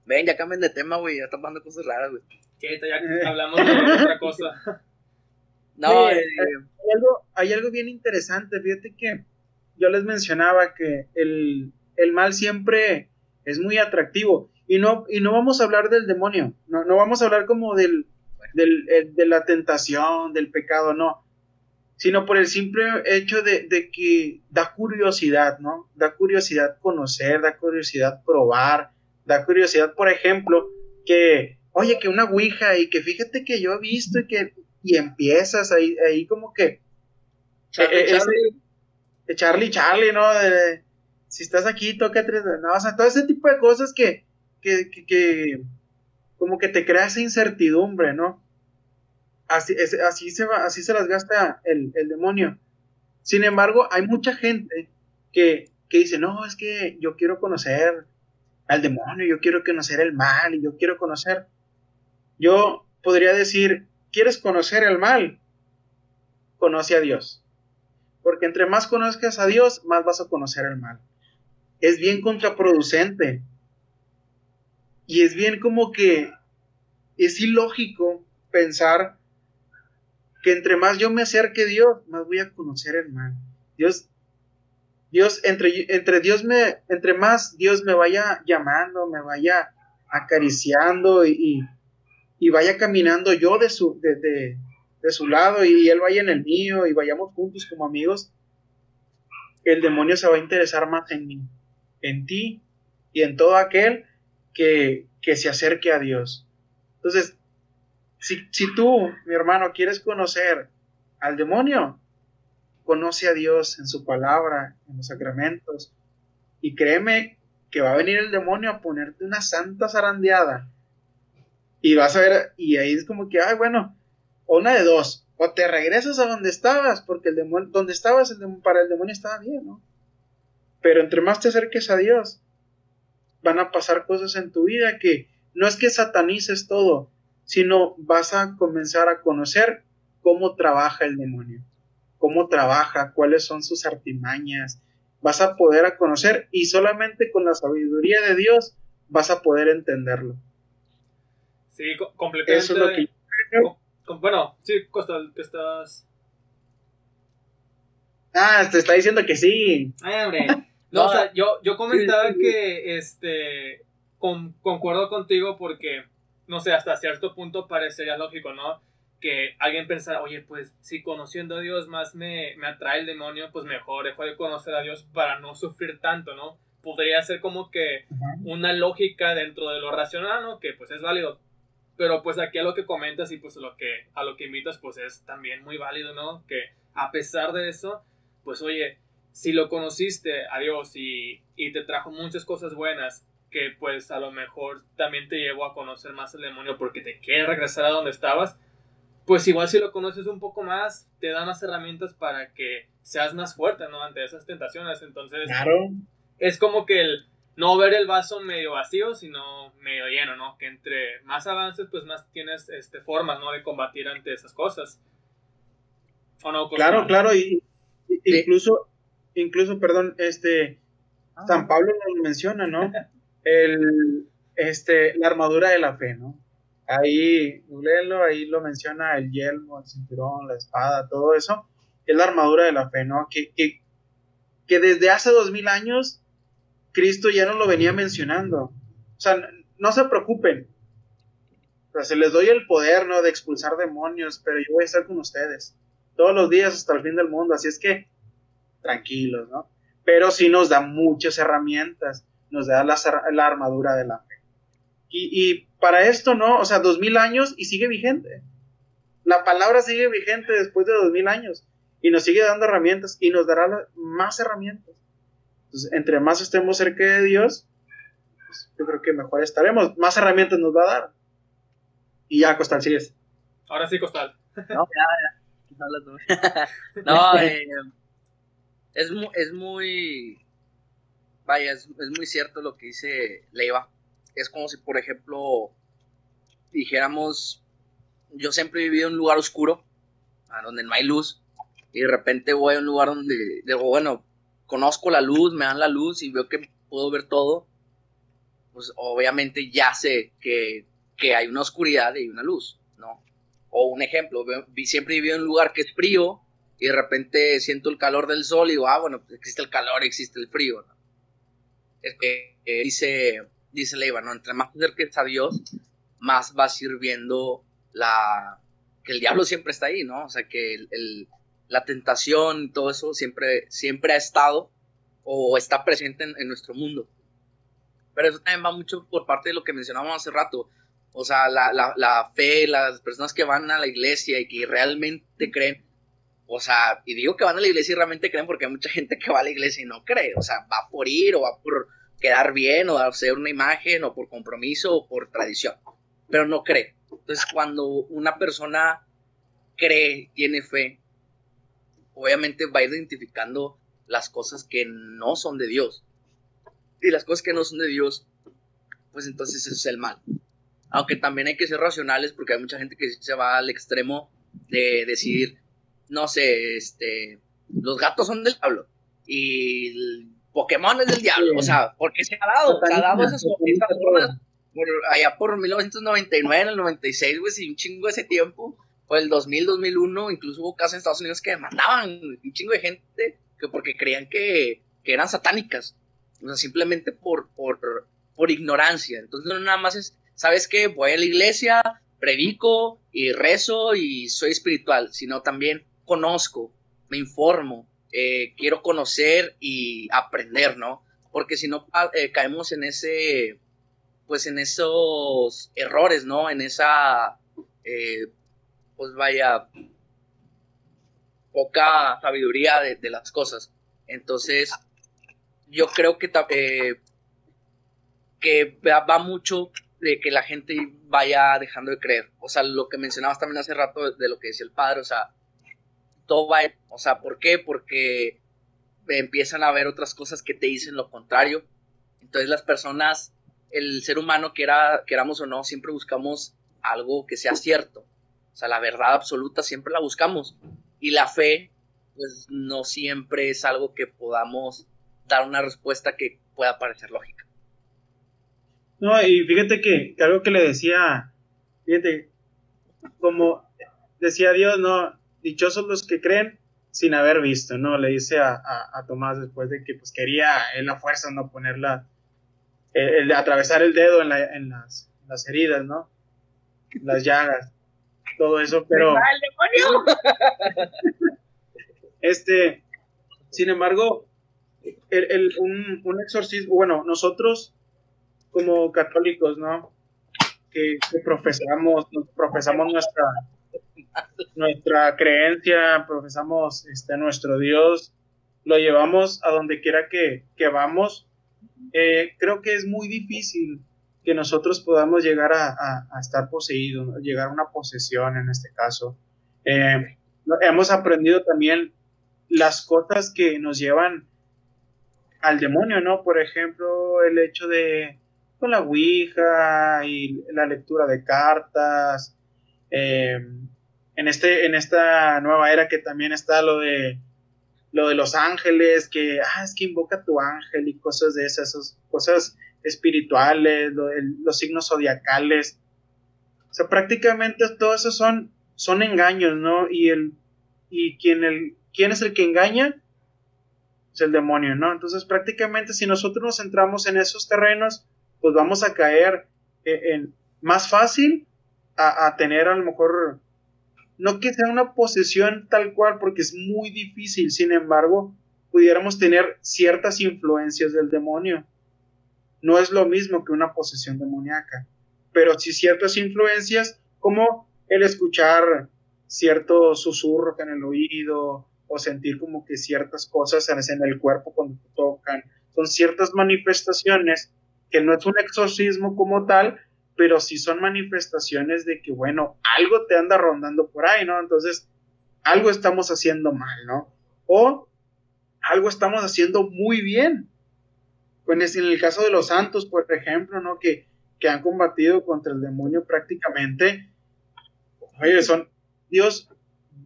Ven, ya cambien de tema, güey, ya están pasando cosas raras, güey. Que ya hablamos de otra cosa. No, Sí, eh, hay algo, hay algo bien interesante, fíjate que yo les mencionaba que el, el mal siempre es muy atractivo. Y no, y no vamos a hablar del demonio, no, no vamos a hablar como del, del, el- de la tentación, del pecado, no, sino por el simple hecho de, de que da curiosidad, ¿no? Da curiosidad conocer, da curiosidad probar, da curiosidad, por ejemplo, que, oye, que una ouija y que fíjate que yo he visto y que, y empiezas ahí, ahí como que, Charlie, eh, eh, Charlie. de Charlie Charlie, ¿no? De- si estás aquí, toca tres, no, o sea, todo ese tipo de cosas que, que, que, que como que te crea esa incertidumbre, ¿no? Así, es- así se va, así se las gasta el, el demonio. Sin embargo, hay mucha gente que, que dice, no, es que yo quiero conocer al demonio, yo quiero conocer el mal, y yo quiero conocer. Yo podría decir, ¿quieres conocer el mal? Conoce a Dios. Porque entre más conozcas a Dios, más vas a conocer el mal. Es bien contraproducente. Y es bien como que es ilógico pensar que entre más yo me acerque a Dios, más voy a conocer el mal. Dios, Dios, entre, entre Dios me, entre más Dios me vaya llamando, me vaya acariciando y, y, y vaya caminando yo de su, de, de, su lado y él vaya en el mío y vayamos juntos como amigos, el demonio se va a interesar más en mí, en ti y en todo aquel que, que se acerque a Dios. Entonces, si, si tú, mi hermano, quieres conocer al demonio, conoce a Dios en su palabra, en los sacramentos, y créeme que va a venir el demonio a ponerte una santa zarandeada. Y vas a ver, y ahí es como que, ay, bueno, una de dos, o te regresas a donde estabas, porque el demonio, donde estabas para el demonio estaba bien, ¿no? Pero entre más te acerques a Dios, van a pasar cosas en tu vida que no es que satanices todo, sino vas a comenzar a conocer cómo trabaja el demonio, cómo trabaja, cuáles son sus artimañas, vas a poder a conocer y solamente con la sabiduría de Dios vas a poder entenderlo. Sí, co- completamente. Eso es lo que com- com- bueno, sí, Costal, que estás. Ah, te está diciendo que sí. Ay, hombre. No, No, o sea, yo, yo comentaba que este con- concuerdo contigo porque, no sé, hasta cierto punto parecería lógico, ¿no? Que alguien pensara, oye, pues si conociendo a Dios más me, me atrae el demonio, pues mejor dejo de conocer a Dios para no sufrir tanto, ¿no? Podría ser como que una lógica dentro de lo racional, ¿no? Que pues es válido. Pero pues aquí a lo que comentas y pues lo que, a lo que invitas, pues es también muy válido, ¿no? Que a pesar de eso, pues oye, si lo conociste a Dios y, y te trajo muchas cosas buenas, que pues a lo mejor también te llevó a conocer más el demonio porque te quiere regresar a donde estabas, pues igual si lo conoces un poco más, te da más herramientas para que seas más fuerte, ¿no? Ante esas tentaciones. Entonces, Claro. es como que el no ver el vaso medio vacío, sino medio lleno, ¿no? Que entre más avances, pues más tienes este, formas, ¿no? De combatir ante esas cosas. ¿O no? Cosmo? Claro, claro, y, y- incluso, incluso, perdón, este, San Pablo nos menciona, ¿no? El, este, la armadura de la fe, ¿no? Ahí, léelo, ahí lo menciona el yelmo, el cinturón, la espada, todo eso, es la armadura de la fe, ¿no? Que, que, que desde hace dos mil años Cristo ya nos lo venía mencionando. O sea, no se preocupen. Se les doy el poder, ¿no? De expulsar demonios, pero yo voy a estar con ustedes. Todos los días hasta el fin del mundo. Así es que, tranquilos, ¿no? Pero sí nos da muchas herramientas. Nos da la, la armadura de la fe. Y, y para esto, ¿no? O sea, dos mil años y sigue vigente. La palabra sigue vigente después de dos mil años. Y nos sigue dando herramientas y nos dará más herramientas. Entonces, entre más estemos cerca de Dios, pues, yo creo que mejor estaremos. Más herramientas nos va a dar. Y ya, Costal, sigues. Ahora sí, Costal. No, ya, ya. no, eh, es, es muy. Vaya, es, es muy cierto lo que dice Leiva. Es como si, por ejemplo, dijéramos, yo siempre he vivido en un lugar oscuro, donde no hay luz, y de repente voy a un lugar donde digo, bueno, conozco la luz, me dan la luz y veo que puedo ver todo, pues obviamente ya sé que, que hay una oscuridad y una luz, ¿no? O un ejemplo, siempre he vivido en un lugar que es frío y de repente siento el calor del sol y digo, ah, bueno, existe el calor, existe el frío, ¿no? Es que eh, dice, dice Leiva, ¿no? Entre más acerques a Dios, más vas a ir viendo la, que el diablo siempre está ahí, ¿no? O sea, que el, la tentación y todo eso siempre, siempre ha estado o está presente en, nuestro mundo. Pero eso también va mucho por parte de lo que mencionábamos hace rato. O sea, la, la, la fe, las personas que van a la iglesia y que realmente creen, o sea, y digo que van a la iglesia y realmente creen porque hay mucha gente que va a la iglesia y no cree, o sea, va por ir o va por quedar bien o hacer una imagen o por compromiso o por tradición, pero no cree. Entonces, cuando una persona cree, tiene fe, obviamente va identificando las cosas que no son de Dios. Y las cosas que no son de Dios, pues entonces eso es el mal. Aunque también hay que ser racionales porque hay mucha gente que se va al extremo de decir, no sé, este, los gatos son del diablo y Pokémon es del diablo. O sea, porque se ha dado, se ha dado esas, por, allá por 1999, en el 96, güey, sin un chingo ese tiempo, o el 2000, 2001, incluso hubo casos en Estados Unidos que demandaban un chingo de gente que porque creían que, que eran satánicas, o sea, simplemente por, por, por ignorancia. Entonces no nada más es, ¿sabes qué? Voy a la iglesia, predico y rezo y soy espiritual, sino también conozco, me informo, eh, quiero conocer y aprender, ¿no? Porque si no ah, eh, caemos en ese pues en esos errores, ¿no? En esa, eh, pues vaya, poca sabiduría de, las cosas. Entonces, yo creo que, eh, que va mucho de que la gente vaya dejando de creer. O sea, lo que mencionabas también hace rato de, lo que decía el padre, o sea, todo va, o sea, ¿por qué? Porque empiezan a ver otras cosas que te dicen lo contrario. Entonces las personas el ser humano, queramos o no, siempre buscamos algo que sea cierto. O sea, la verdad absoluta siempre la buscamos. Y la fe, pues no siempre es algo que podamos dar una respuesta que pueda parecer lógica. No, y fíjate que, algo que le decía, fíjate, como decía Dios, no, dichosos los que creen sin haber visto, ¿no? Le dice a, a Tomás después de que pues quería en la fuerza no ponerla el, atravesar el dedo en, las, heridas, ¿no? Las llagas, todo eso, pero... este, sin embargo, el, un, un, exorcismo, bueno, nosotros como católicos, ¿no? Que, profesamos, profesamos nuestra, nuestra creencia, profesamos este, nuestro Dios, lo llevamos a donde quiera que, que vamos eh, creo que es muy difícil que nosotros podamos llegar a, estar poseídos, llegar a una posesión en este caso. Eh, hemos aprendido también las cosas que nos llevan al demonio, ¿no? Por ejemplo, el hecho de con la Ouija y la lectura de cartas. Eh, en, este, en esta nueva era que también está lo de lo de los ángeles, que, ah, es que invoca tu ángel y cosas de esas, cosas espirituales, los signos zodiacales. O sea, prácticamente todo eso son, son engaños, ¿no? Y el, y quien el, quién es el que engaña, es el demonio, ¿no? Entonces prácticamente si nosotros nos centramos en esos terrenos, pues vamos a caer en, en más fácil a, a, tener a lo mejor, no que sea una posesión tal cual, porque es muy difícil, sin embargo, pudiéramos tener ciertas influencias del demonio. No es lo mismo que una posesión demoníaca, pero sí ciertas influencias como el escuchar ciertos susurros en el oído o sentir como que ciertas cosas en el cuerpo cuando tocan. Son ciertas manifestaciones que no es un exorcismo como tal, pero sí son manifestaciones de que, bueno, algo te anda rondando por ahí, ¿no? Entonces, algo estamos haciendo mal, ¿no? O algo estamos haciendo muy bien. En el caso de los santos, por ejemplo, ¿no? Que, que han combatido contra el demonio prácticamente, oye, son, Dios,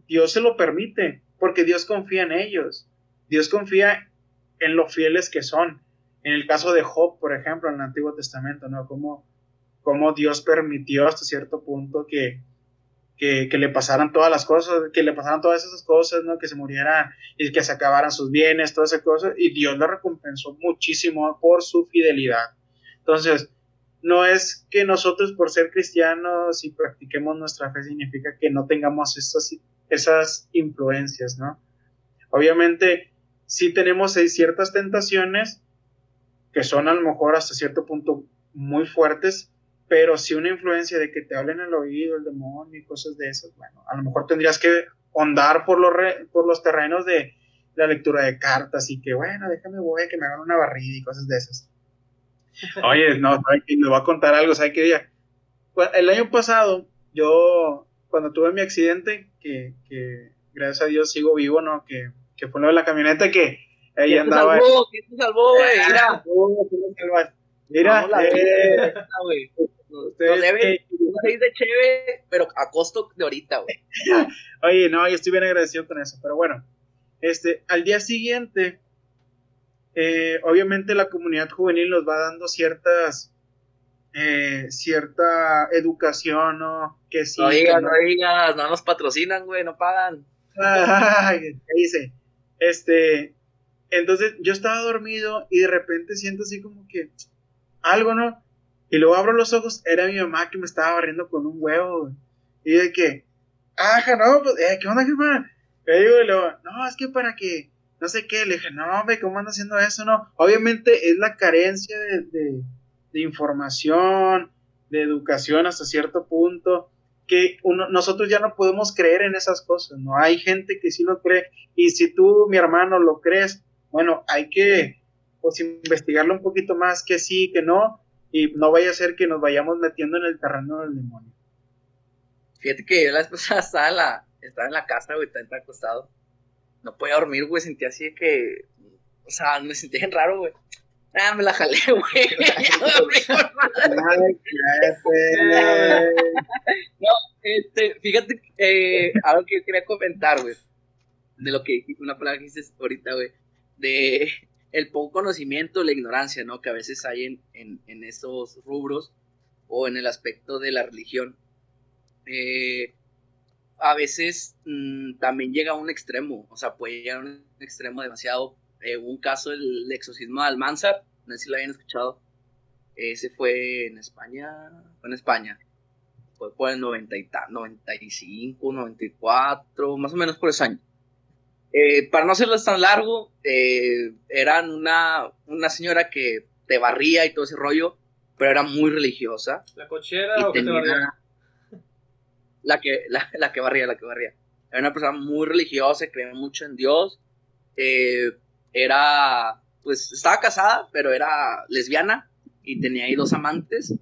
Dios se lo permite, porque Dios confía en ellos. Dios confía en lo fieles que son. En el caso de Job, por ejemplo, en el Antiguo Testamento, ¿no? Como, como Dios permitió hasta cierto punto que, que, le pasaran todas las cosas, que le pasaran todas esas cosas, ¿no? Que se muriera y que se acabaran sus bienes, todas esas cosas, y Dios lo recompensó muchísimo por su fidelidad. Entonces, no es que nosotros por ser cristianos y practiquemos nuestra fe significa que no tengamos esas, esas influencias, ¿no? Obviamente, sí tenemos ciertas tentaciones que son a lo mejor hasta cierto punto muy fuertes, pero si una influencia de que te hablen el oído, el demonio y cosas de esas, bueno, a lo mejor tendrías que ondar por los, re, por los terrenos de la lectura de cartas y que, bueno, déjame voy a que me hagan una barrida y cosas de esas. Oye, no, ¿sabes que Le voy a contar algo, ¿sabes qué? Ya, el año pasado, yo, cuando tuve mi accidente, que, que gracias a Dios sigo vivo, ¿no? Que, que fue lo de la camioneta que ahí andaba. Salvó, ¿Quién te salvó, güey? Mira. Mira, no, eh, Ustedes deben seis de cheve, pero a costo de ahorita, güey. Oye, no, yo estoy bien agradecido con eso, pero bueno, este, al día siguiente, eh, obviamente la comunidad juvenil nos va dando ciertas, eh, cierta educación, ¿no? Que sí. No digas, no, no digas, no nos patrocinan, güey, no pagan. Ay, ¿qué dice? Este, entonces yo estaba dormido y de repente siento así como que algo, ¿no? Y luego abro los ojos, era mi mamá que me estaba barriendo con un huevo. Y de que, ajá, no, pues, eh, ¿qué onda, jefa? Le digo, y luego, no, es que para que, no sé qué, le dije, no, hombre, ¿cómo anda haciendo eso? No, obviamente es la carencia de, de, de información, de educación hasta cierto punto, que uno, nosotros ya no podemos creer en esas cosas, ¿no? Hay gente que sí lo cree, y si tú, mi hermano, lo crees, bueno, hay que, pues, investigarlo un poquito más, que sí, que no, y no vaya a ser que nos vayamos metiendo en el terreno del demonio. Fíjate que yo la esposa estaba en la, estaba en la casa, güey, estaba acostado. No podía dormir, güey, sentía así de que, o sea, me sentía bien raro, güey. Ah, me la jalé, güey. no, este, fíjate, eh, algo que yo quería comentar, güey, de lo que una palabra que dices ahorita, güey, de el poco conocimiento, la ignorancia, ¿no? Que a veces hay en, en, en esos rubros o en el aspecto de la religión. Eh, a veces mmm, también llega a un extremo, o sea, puede llegar a un extremo demasiado. Eh, hubo un caso del exorcismo de Almanzar, no sé si lo habían escuchado. Ese fue en España, fue en España. Fue por el 90 y 95, 94, más o menos por ese año. Eh, para no hacerlo tan largo, eh, eran una, una señora que te barría y todo ese rollo, pero era muy religiosa. ¿La cochera o que te barría? La que, la, la, que barría, la que barría. Era una persona muy religiosa, creía mucho en Dios. Eh, era, pues, estaba casada, pero era lesbiana y tenía ahí dos amantes.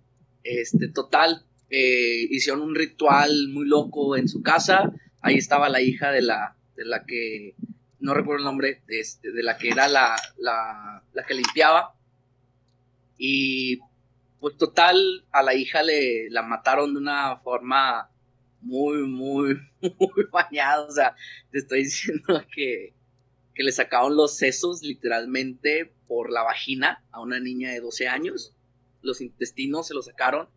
Este, total, eh, hicieron un ritual muy loco en su casa. Ahí estaba la hija de la, de la que, no recuerdo el nombre, de, este, de la que era la, la, la, que limpiaba. Y pues total, a la hija le la mataron de una forma muy, muy, muy bañada. O sea, te estoy diciendo que, que le sacaron los sesos literalmente por la vagina a una niña de 12 años. Los intestinos se los sacaron.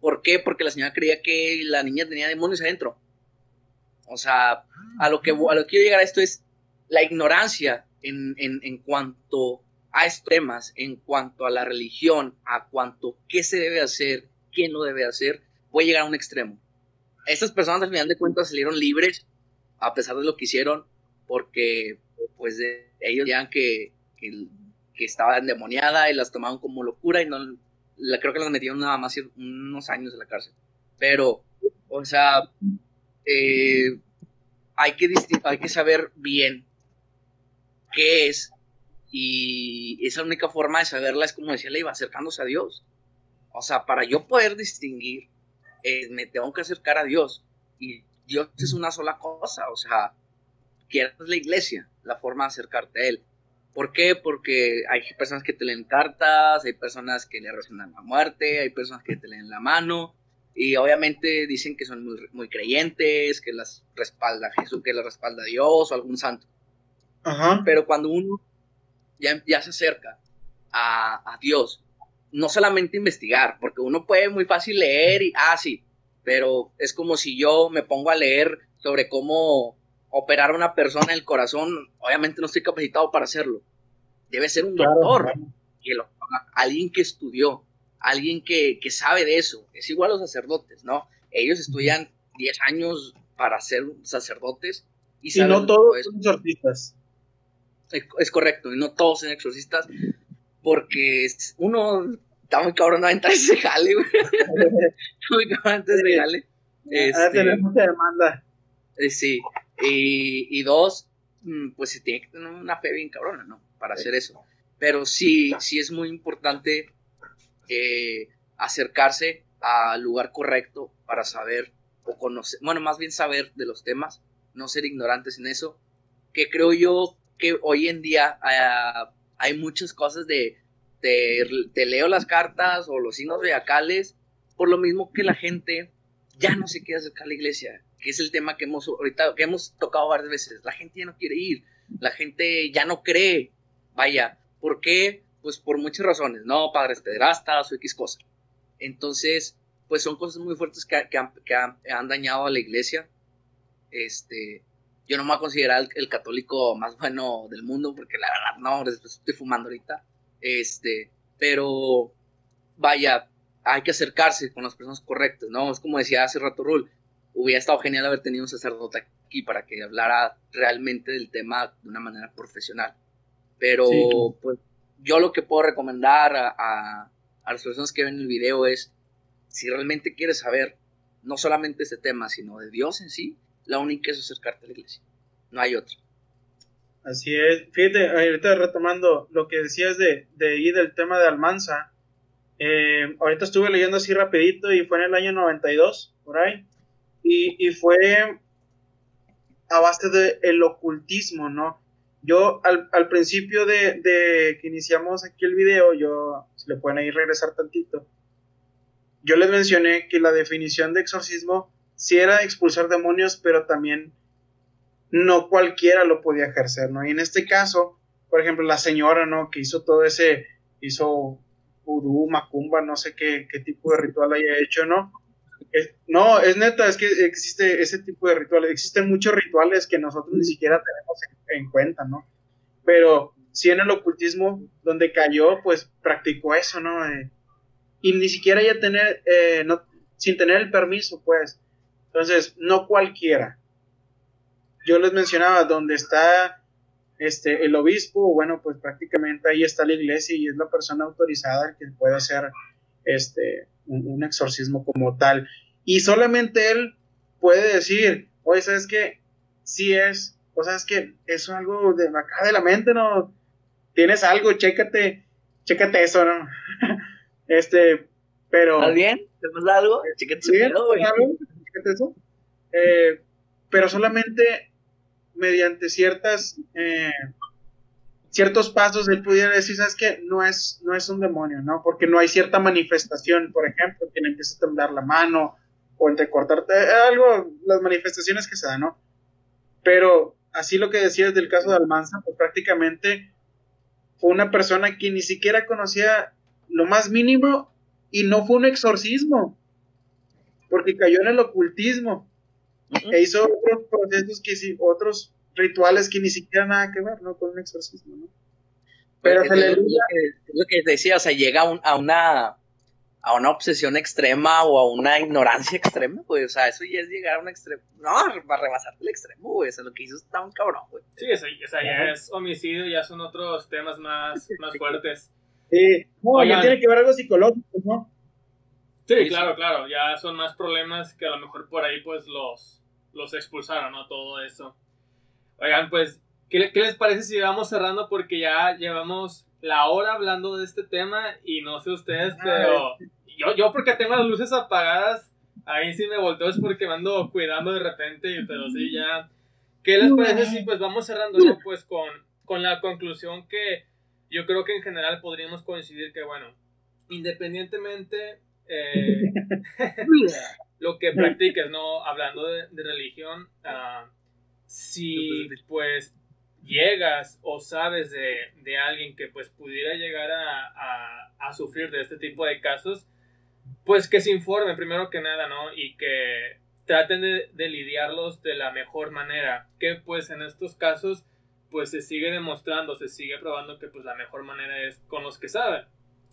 ¿Por qué? Porque la señora creía que la niña tenía demonios adentro. O sea, a lo que, a lo que quiero llegar a esto es la ignorancia en, en, en cuanto a estos temas en cuanto a la religión, a cuanto qué se debe hacer, qué no debe hacer, puede llegar a un extremo. Estas personas al final de cuentas salieron libres a pesar de lo que hicieron porque pues ellos decían que, que, que, estaba endemoniada y las tomaban como locura y no la, creo que las metieron nada más unos años en la cárcel. Pero, o sea, eh, hay, que saber bien qué es y esa única forma de saberla es como decía iba acercándose a Dios. O sea, para yo poder distinguir, eh, me tengo que acercar a Dios. Y Dios es una sola cosa, o sea, que es la iglesia, la forma de acercarte a Él. ¿Por qué? Porque hay personas que te leen cartas, hay personas que le resuenan la muerte, hay personas que te leen la mano, y obviamente dicen que son muy, creyentes, que las respalda Jesús, que las respalda Dios o algún santo. Pero cuando uno ya, ya se acerca a, a, Dios, no solamente investigar, porque uno puede muy fácil leer y, ah, sí, pero es como si yo me pongo a leer sobre cómo operar a una persona el corazón, obviamente no estoy capacitado para hacerlo. Debe ser un doctor, alguien que estudió, alguien que, sabe de eso. Es igual a los sacerdotes, ¿no? Ellos estudian 10 años para ser sacerdotes. Y, no todos son exorcistas. Es, correcto, y no todos son exorcistas, porque uno está muy cabrón no entrar ese jale, güey. muy cabrón ese jale. Este, tenemos demanda. Eh, sí, y, y, dos, mm, pues se tiene que tener una fe bien cabrona, ¿no? Para hacer eso. Pero sí, sí es muy importante acercarse al lugar correcto para saber o conocer, bueno, más bien saber de los temas, no ser ignorantes en eso, que creo yo que hoy en día ah, hay muchas cosas de, te leo las cartas o los signos zodiacales, por lo mismo que la gente ya no se quiere acercar a la iglesia, que es el tema que hemos ahorita, que hemos tocado varias veces. La gente ya no quiere ir, la gente ya no cree. Vaya, ¿por qué? Pues por muchas razones, ¿no? Padres pedrastas o X cosa. Entonces, pues son cosas muy fuertes que, han, dañado a la iglesia. Este, yo no me voy a considerar el, católico más bueno del mundo, porque la verdad no, estoy fumando ahorita. Este, pero vaya, hay que acercarse con las personas correctas, ¿no? Es como decía hace rato Rul, hubiera estado genial haber tenido un sacerdote aquí para que hablara realmente del tema de una manera profesional. Pero, pues, yo lo que puedo recomendar a, las personas que ven el video es, si realmente quieres saber no solamente este tema, sino de Dios en sí, la única es acercarte a la iglesia. No hay otra. Así es. Fíjate, ahorita retomando lo que decías de, de ahí del tema de Almanza. Eh, ahorita estuve leyendo así rapidito y fue en el año 92, por ahí. Y, y fue a base del el ocultismo, ¿no? Yo al, al principio de, de, que iniciamos aquí el video, yo, si le pueden ahí regresar tantito, yo les mencioné que la definición de exorcismo sí era expulsar demonios, pero también no cualquiera lo podía ejercer, ¿no? Y en este caso, por ejemplo, la señora, ¿no? Que hizo todo ese, hizo vudú, macumba, no sé qué, qué tipo de ritual haya hecho, ¿no? No, es neta, es que existe ese tipo de rituales. Existen muchos rituales que nosotros ni siquiera tenemos en, cuenta, ¿no? Pero si en el ocultismo, donde cayó, pues practicó eso, ¿no? Eh, y ni siquiera ya tener, eh, no, sin tener el permiso, pues. Entonces, no cualquiera. Yo les mencionaba, donde está este, el obispo, bueno, pues prácticamente ahí está la iglesia y es la persona autorizada que puede hacer este, un, exorcismo como tal. Y solamente él puede decir, oye, ¿sabes qué? Sí es, o sea, es que es algo de acá de la mente, ¿no? Tienes algo, chécate, chécate eso, ¿no? este, pero... ¿Estás bien? ¿Te algo? Chécate, chécate eso. Eh, pero solamente mediante ciertas eh, ciertos pasos él pudiera decir, ¿sabes qué? No es, no es un demonio, ¿no? Porque no hay cierta manifestación, por ejemplo, que le empieza a temblar la mano o entrecortarte, algo, las manifestaciones que se dan, ¿no? Pero así lo que decías del caso de Almanza, pues prácticamente fue una persona que ni siquiera conocía lo más mínimo y no fue un exorcismo, porque cayó en el ocultismo e hizo otros procesos que sí, otros rituales que ni siquiera nada que ver, ¿no? Con un exorcismo, ¿no? Pero es, lo que, es lo que te decía, o sea, llega a, un- a una a una obsesión extrema o a una ignorancia extrema, güey. O sea, eso ya es llegar a un extremo. No, para rebasarte el extremo, güey. O sea, lo que hizo está un cabrón, güey. Sí, eso, o sea, ya es homicidio, ya son otros temas más, más fuertes. Sí, no, Oigan. ya tiene que ver algo psicológico, ¿no? Sí, Sí, claro, claro, ya son más problemas que a lo mejor por ahí pues los, los expulsaron, ¿no? Todo eso. Oigan, pues, ¿qué, qué les parece si vamos cerrando? Porque ya llevamos la hora hablando de este tema y no sé ustedes, pero yo, yo porque tengo las luces apagadas, ahí sí me volteo es porque me ando cuidando de repente, pero sí, ya... ¿Qué les parece si pues vamos cerrando, ¿no? Pues con, con la conclusión que yo creo que en general podríamos coincidir que, bueno, independientemente eh, lo que practiques, ¿no? Hablando de, de religión, ah, si pues llegas o sabes de, de alguien que pues pudiera llegar a, a- a sufrir de este tipo de casos, pues que se informe primero que nada, ¿no? Y que traten de, de lidiarlos de la mejor manera, que pues en estos casos pues se sigue demostrando, se sigue probando que pues la mejor manera es con los que saben.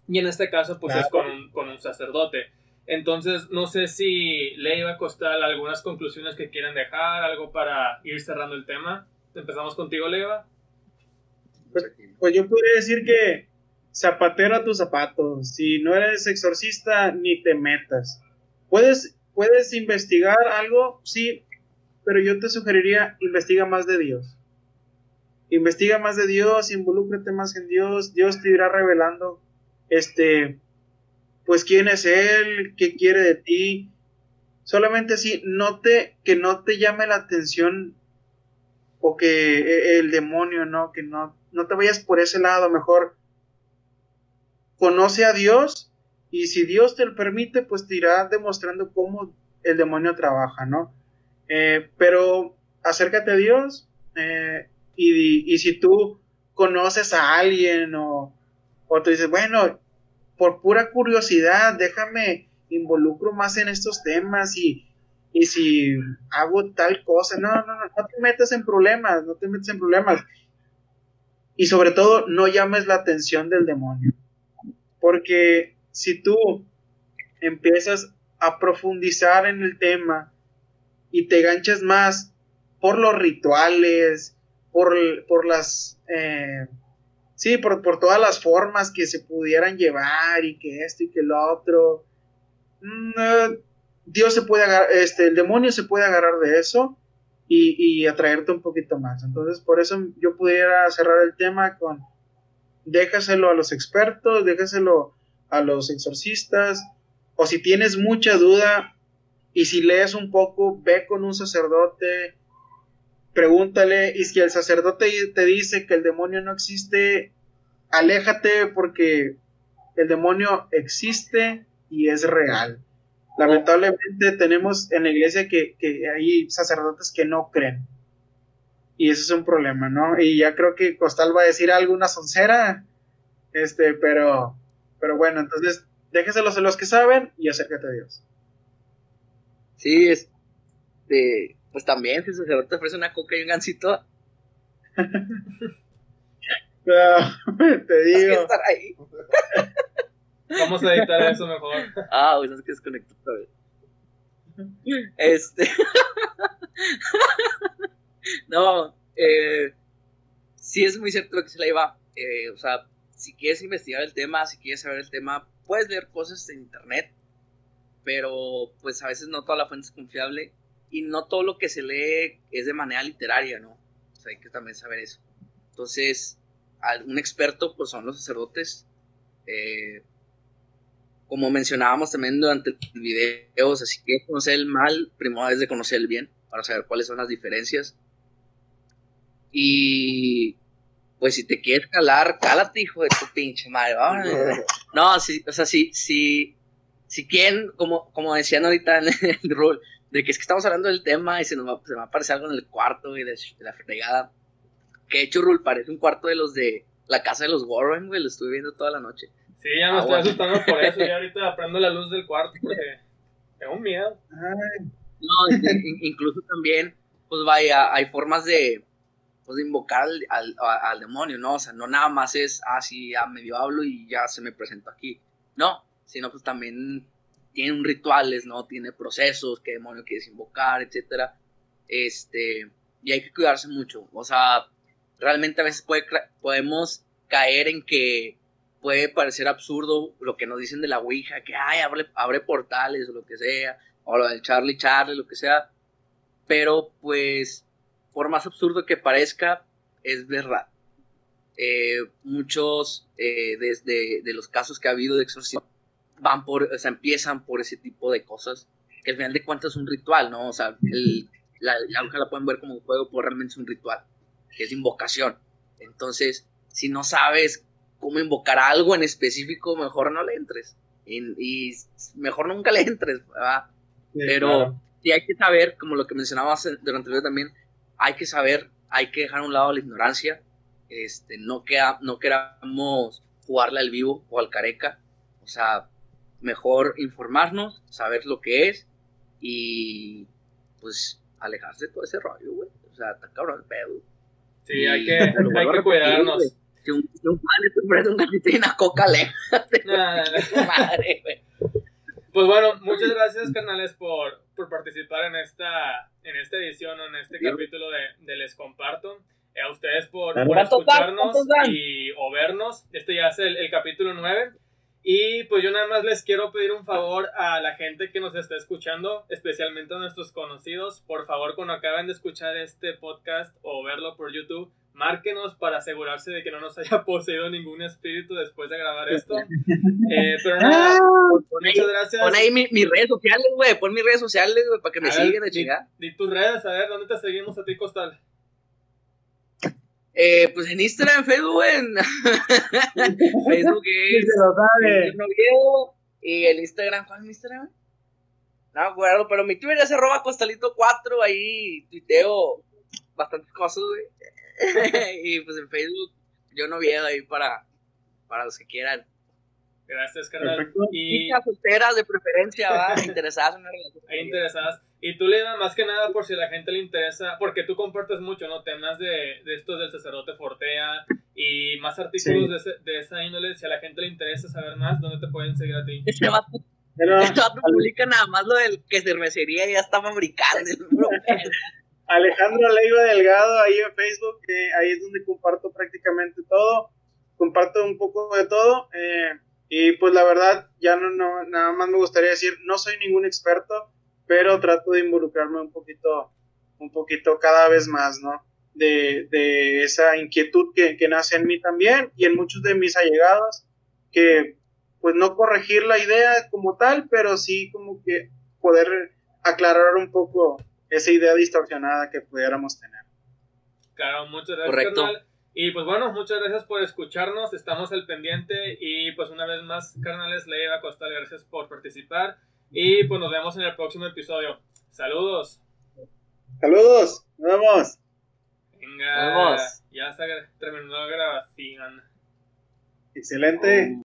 Y en este caso pues es con un, con un sacerdote. Entonces no sé si le iba a costar algunas conclusiones que quieran dejar, algo para ir cerrando el tema. Empezamos contigo, Leiva. Pues yo podría decir que zapatero a tus zapatos. Si no eres exorcista, ni te metas. Puedes, puedes investigar algo, sí, pero yo te sugeriría investiga más de Dios. Investiga más de Dios, involúcrate más en Dios. Dios te irá revelando, este, pues quién es Él, qué quiere de ti. Solamente así, note que no te llame la atención o que eh, el demonio, ¿no? Que no, no te vayas por ese lado, mejor conoce a Dios y si Dios te lo permite, pues te irá demostrando cómo el demonio trabaja, ¿no? Eh, pero acércate a Dios eh, y, y si tú conoces a alguien o, o te dices, bueno, por pura curiosidad, déjame involucro más en estos temas y, y si hago tal cosa, no, no, no, no te metas en problemas, no te metas en problemas. Y sobre todo, no llames la atención del demonio. Porque si tú empiezas a profundizar en el tema y te ganchas más por los rituales, por, por las... Eh, sí, por, por todas las formas que se pudieran llevar y que esto y que lo otro. No, Dios se puede agarrar, este, el demonio se puede agarrar de eso y, y, atraerte un poquito más. Entonces, por eso yo pudiera cerrar el tema con déjaselo a los expertos, déjaselo a los exorcistas, o si tienes mucha duda y si lees un poco, ve con un sacerdote, pregúntale, y si el sacerdote te dice que el demonio no existe, aléjate porque el demonio existe y es real. Lamentablemente tenemos en la iglesia que, que, hay sacerdotes que no creen. Y eso es un problema, ¿no? Y ya creo que Costal va a decir algo, una soncera. Este, pero, pero bueno, entonces déjeselos a los que saben y acércate a Dios. Sí, es. De, pues también, si el sacerdote te ofrece una coca y un gancito. te digo. que estar ahí. Vamos a editar eso mejor. Ah, pues es que desconectó otra vez. Este. no, eh, sí es muy cierto lo que se le iba. Eh, o sea, si quieres investigar el tema, si quieres saber el tema, puedes leer cosas en internet, pero pues a veces no toda la fuente es confiable y no todo lo que se lee es de manera literaria, ¿no? O sea, hay que también saber eso. Entonces, un experto, pues son los sacerdotes. Eh, como mencionábamos también durante el video, o sea, si quieres conocer el mal, primero es de conocer el bien, para saber cuáles son las diferencias. Y pues si te quieres calar, cálate, hijo de tu pinche madre. No, sí, o sea, si, si, si quieren, como, como decían ahorita en el rol, de que es que estamos hablando del tema y se nos va, se me va a aparecer algo en el cuarto y de, de la fregada. Que de hecho, Rule parece un cuarto de los de la casa de los Warren, güey, lo estuve viendo toda la noche. Sí, ya me ah, estoy bueno. asustando por eso. Y ahorita prendo la luz del cuarto porque tengo miedo. No, incluso también, pues vaya, hay formas de, pues, de invocar al, al, al, demonio, ¿no? O sea, no nada más es, ah, sí, ya medio hablo y ya se me presento aquí. No, sino pues también tiene rituales, ¿no? Tiene procesos, qué demonio quieres invocar, etcétera. Este, y hay que cuidarse mucho. O sea, realmente a veces puede, podemos caer en que puede parecer absurdo lo que nos dicen de la Ouija, que ay, abre, abre portales o lo que sea, o lo del Charlie Charlie, lo que sea. Pero pues, por más absurdo que parezca, es verdad. Eh, muchos eh, desde de los casos que ha habido de exorcismo van por, o sea, empiezan por ese tipo de cosas, que al final de cuentas es un ritual, ¿no? O sea, el, la, la la pueden ver como un juego, pero realmente es un ritual, que es invocación. Entonces, si no sabes cómo invocar algo en específico, mejor no le entres. Y, mejor nunca le entres, ¿verdad? pero sí hay que saber, como lo que mencionabas durante el video también, hay que saber, hay que dejar a un lado la ignorancia, este, no, queda, no queramos jugarle al vivo o al careca, o sea, mejor informarnos, saber lo que es y pues alejarse de todo ese rollo, güey. O sea, está cabrón el pedo. Sí, hay que, hay que cuidarnos. Si un, si un padre te ofrece un gatito y una coca, aléjate. madre, güey. Pues bueno, muchas gracias, carnales, por, por participar en esta, en esta edición, en este capítulo de, de Les Comparto. Eh, a ustedes por, por escucharnos y, o vernos. Este ya es el, el capítulo 9. Y pues yo nada más les quiero pedir un favor a la gente que nos está escuchando, especialmente a nuestros conocidos. Por favor, cuando acaben de escuchar este podcast o verlo por YouTube, márquenos para asegurarse de que no nos haya poseído ningún espíritu después de grabar esto. Eh, pero nada, ah, muchas gracias. Pon ahí mis redes sociales, güey. Pon mis redes sociales, güey, para que me sigan chingar. Di tus redes, a ver, ¿dónde te seguimos a ti, Costal? Eh, pues en Instagram, Facebook, en Facebook es lo y el Instagram, ¿cuál es mi Instagram? No me acuerdo, pero mi Twitter es arroba costalito4, ahí tuiteo bastantes cosas, güey. y pues en Facebook yo no veo ahí para, para los que quieran. Gracias, carnal. Y solteras de preferencia, va, interesadas en una relación. interesadas. Y tú le das más que nada por si a la gente le interesa, porque tú compartes mucho, ¿no? Temas de, de estos del sacerdote Fortea y más artículos de, de, esa índole. Si a la gente le interesa saber más, ¿dónde te pueden seguir a ti? Este vato, Pero, este vato publica nada más lo del que cervecería ya está fabricando. Alejandro Leiva Delgado ahí en Facebook, eh, ahí es donde comparto prácticamente todo. Comparto un poco de todo. Eh, y pues la verdad, ya no, no, nada más me gustaría decir, no soy ningún experto, pero trato de involucrarme un poquito, un poquito cada vez más, ¿no? De, de esa inquietud que, que, nace en mí también y en muchos de mis allegados, que pues no corregir la idea como tal, pero sí como que poder aclarar un poco esa idea distorsionada que pudiéramos tener. Claro, muchas gracias. Correcto. Y pues bueno, muchas gracias por escucharnos, estamos al pendiente y pues una vez más, carnales, le a costar gracias por participar y pues nos vemos en el próximo episodio. Saludos. Saludos, nos vemos. Venga, ya se terminó la grabación. Excelente.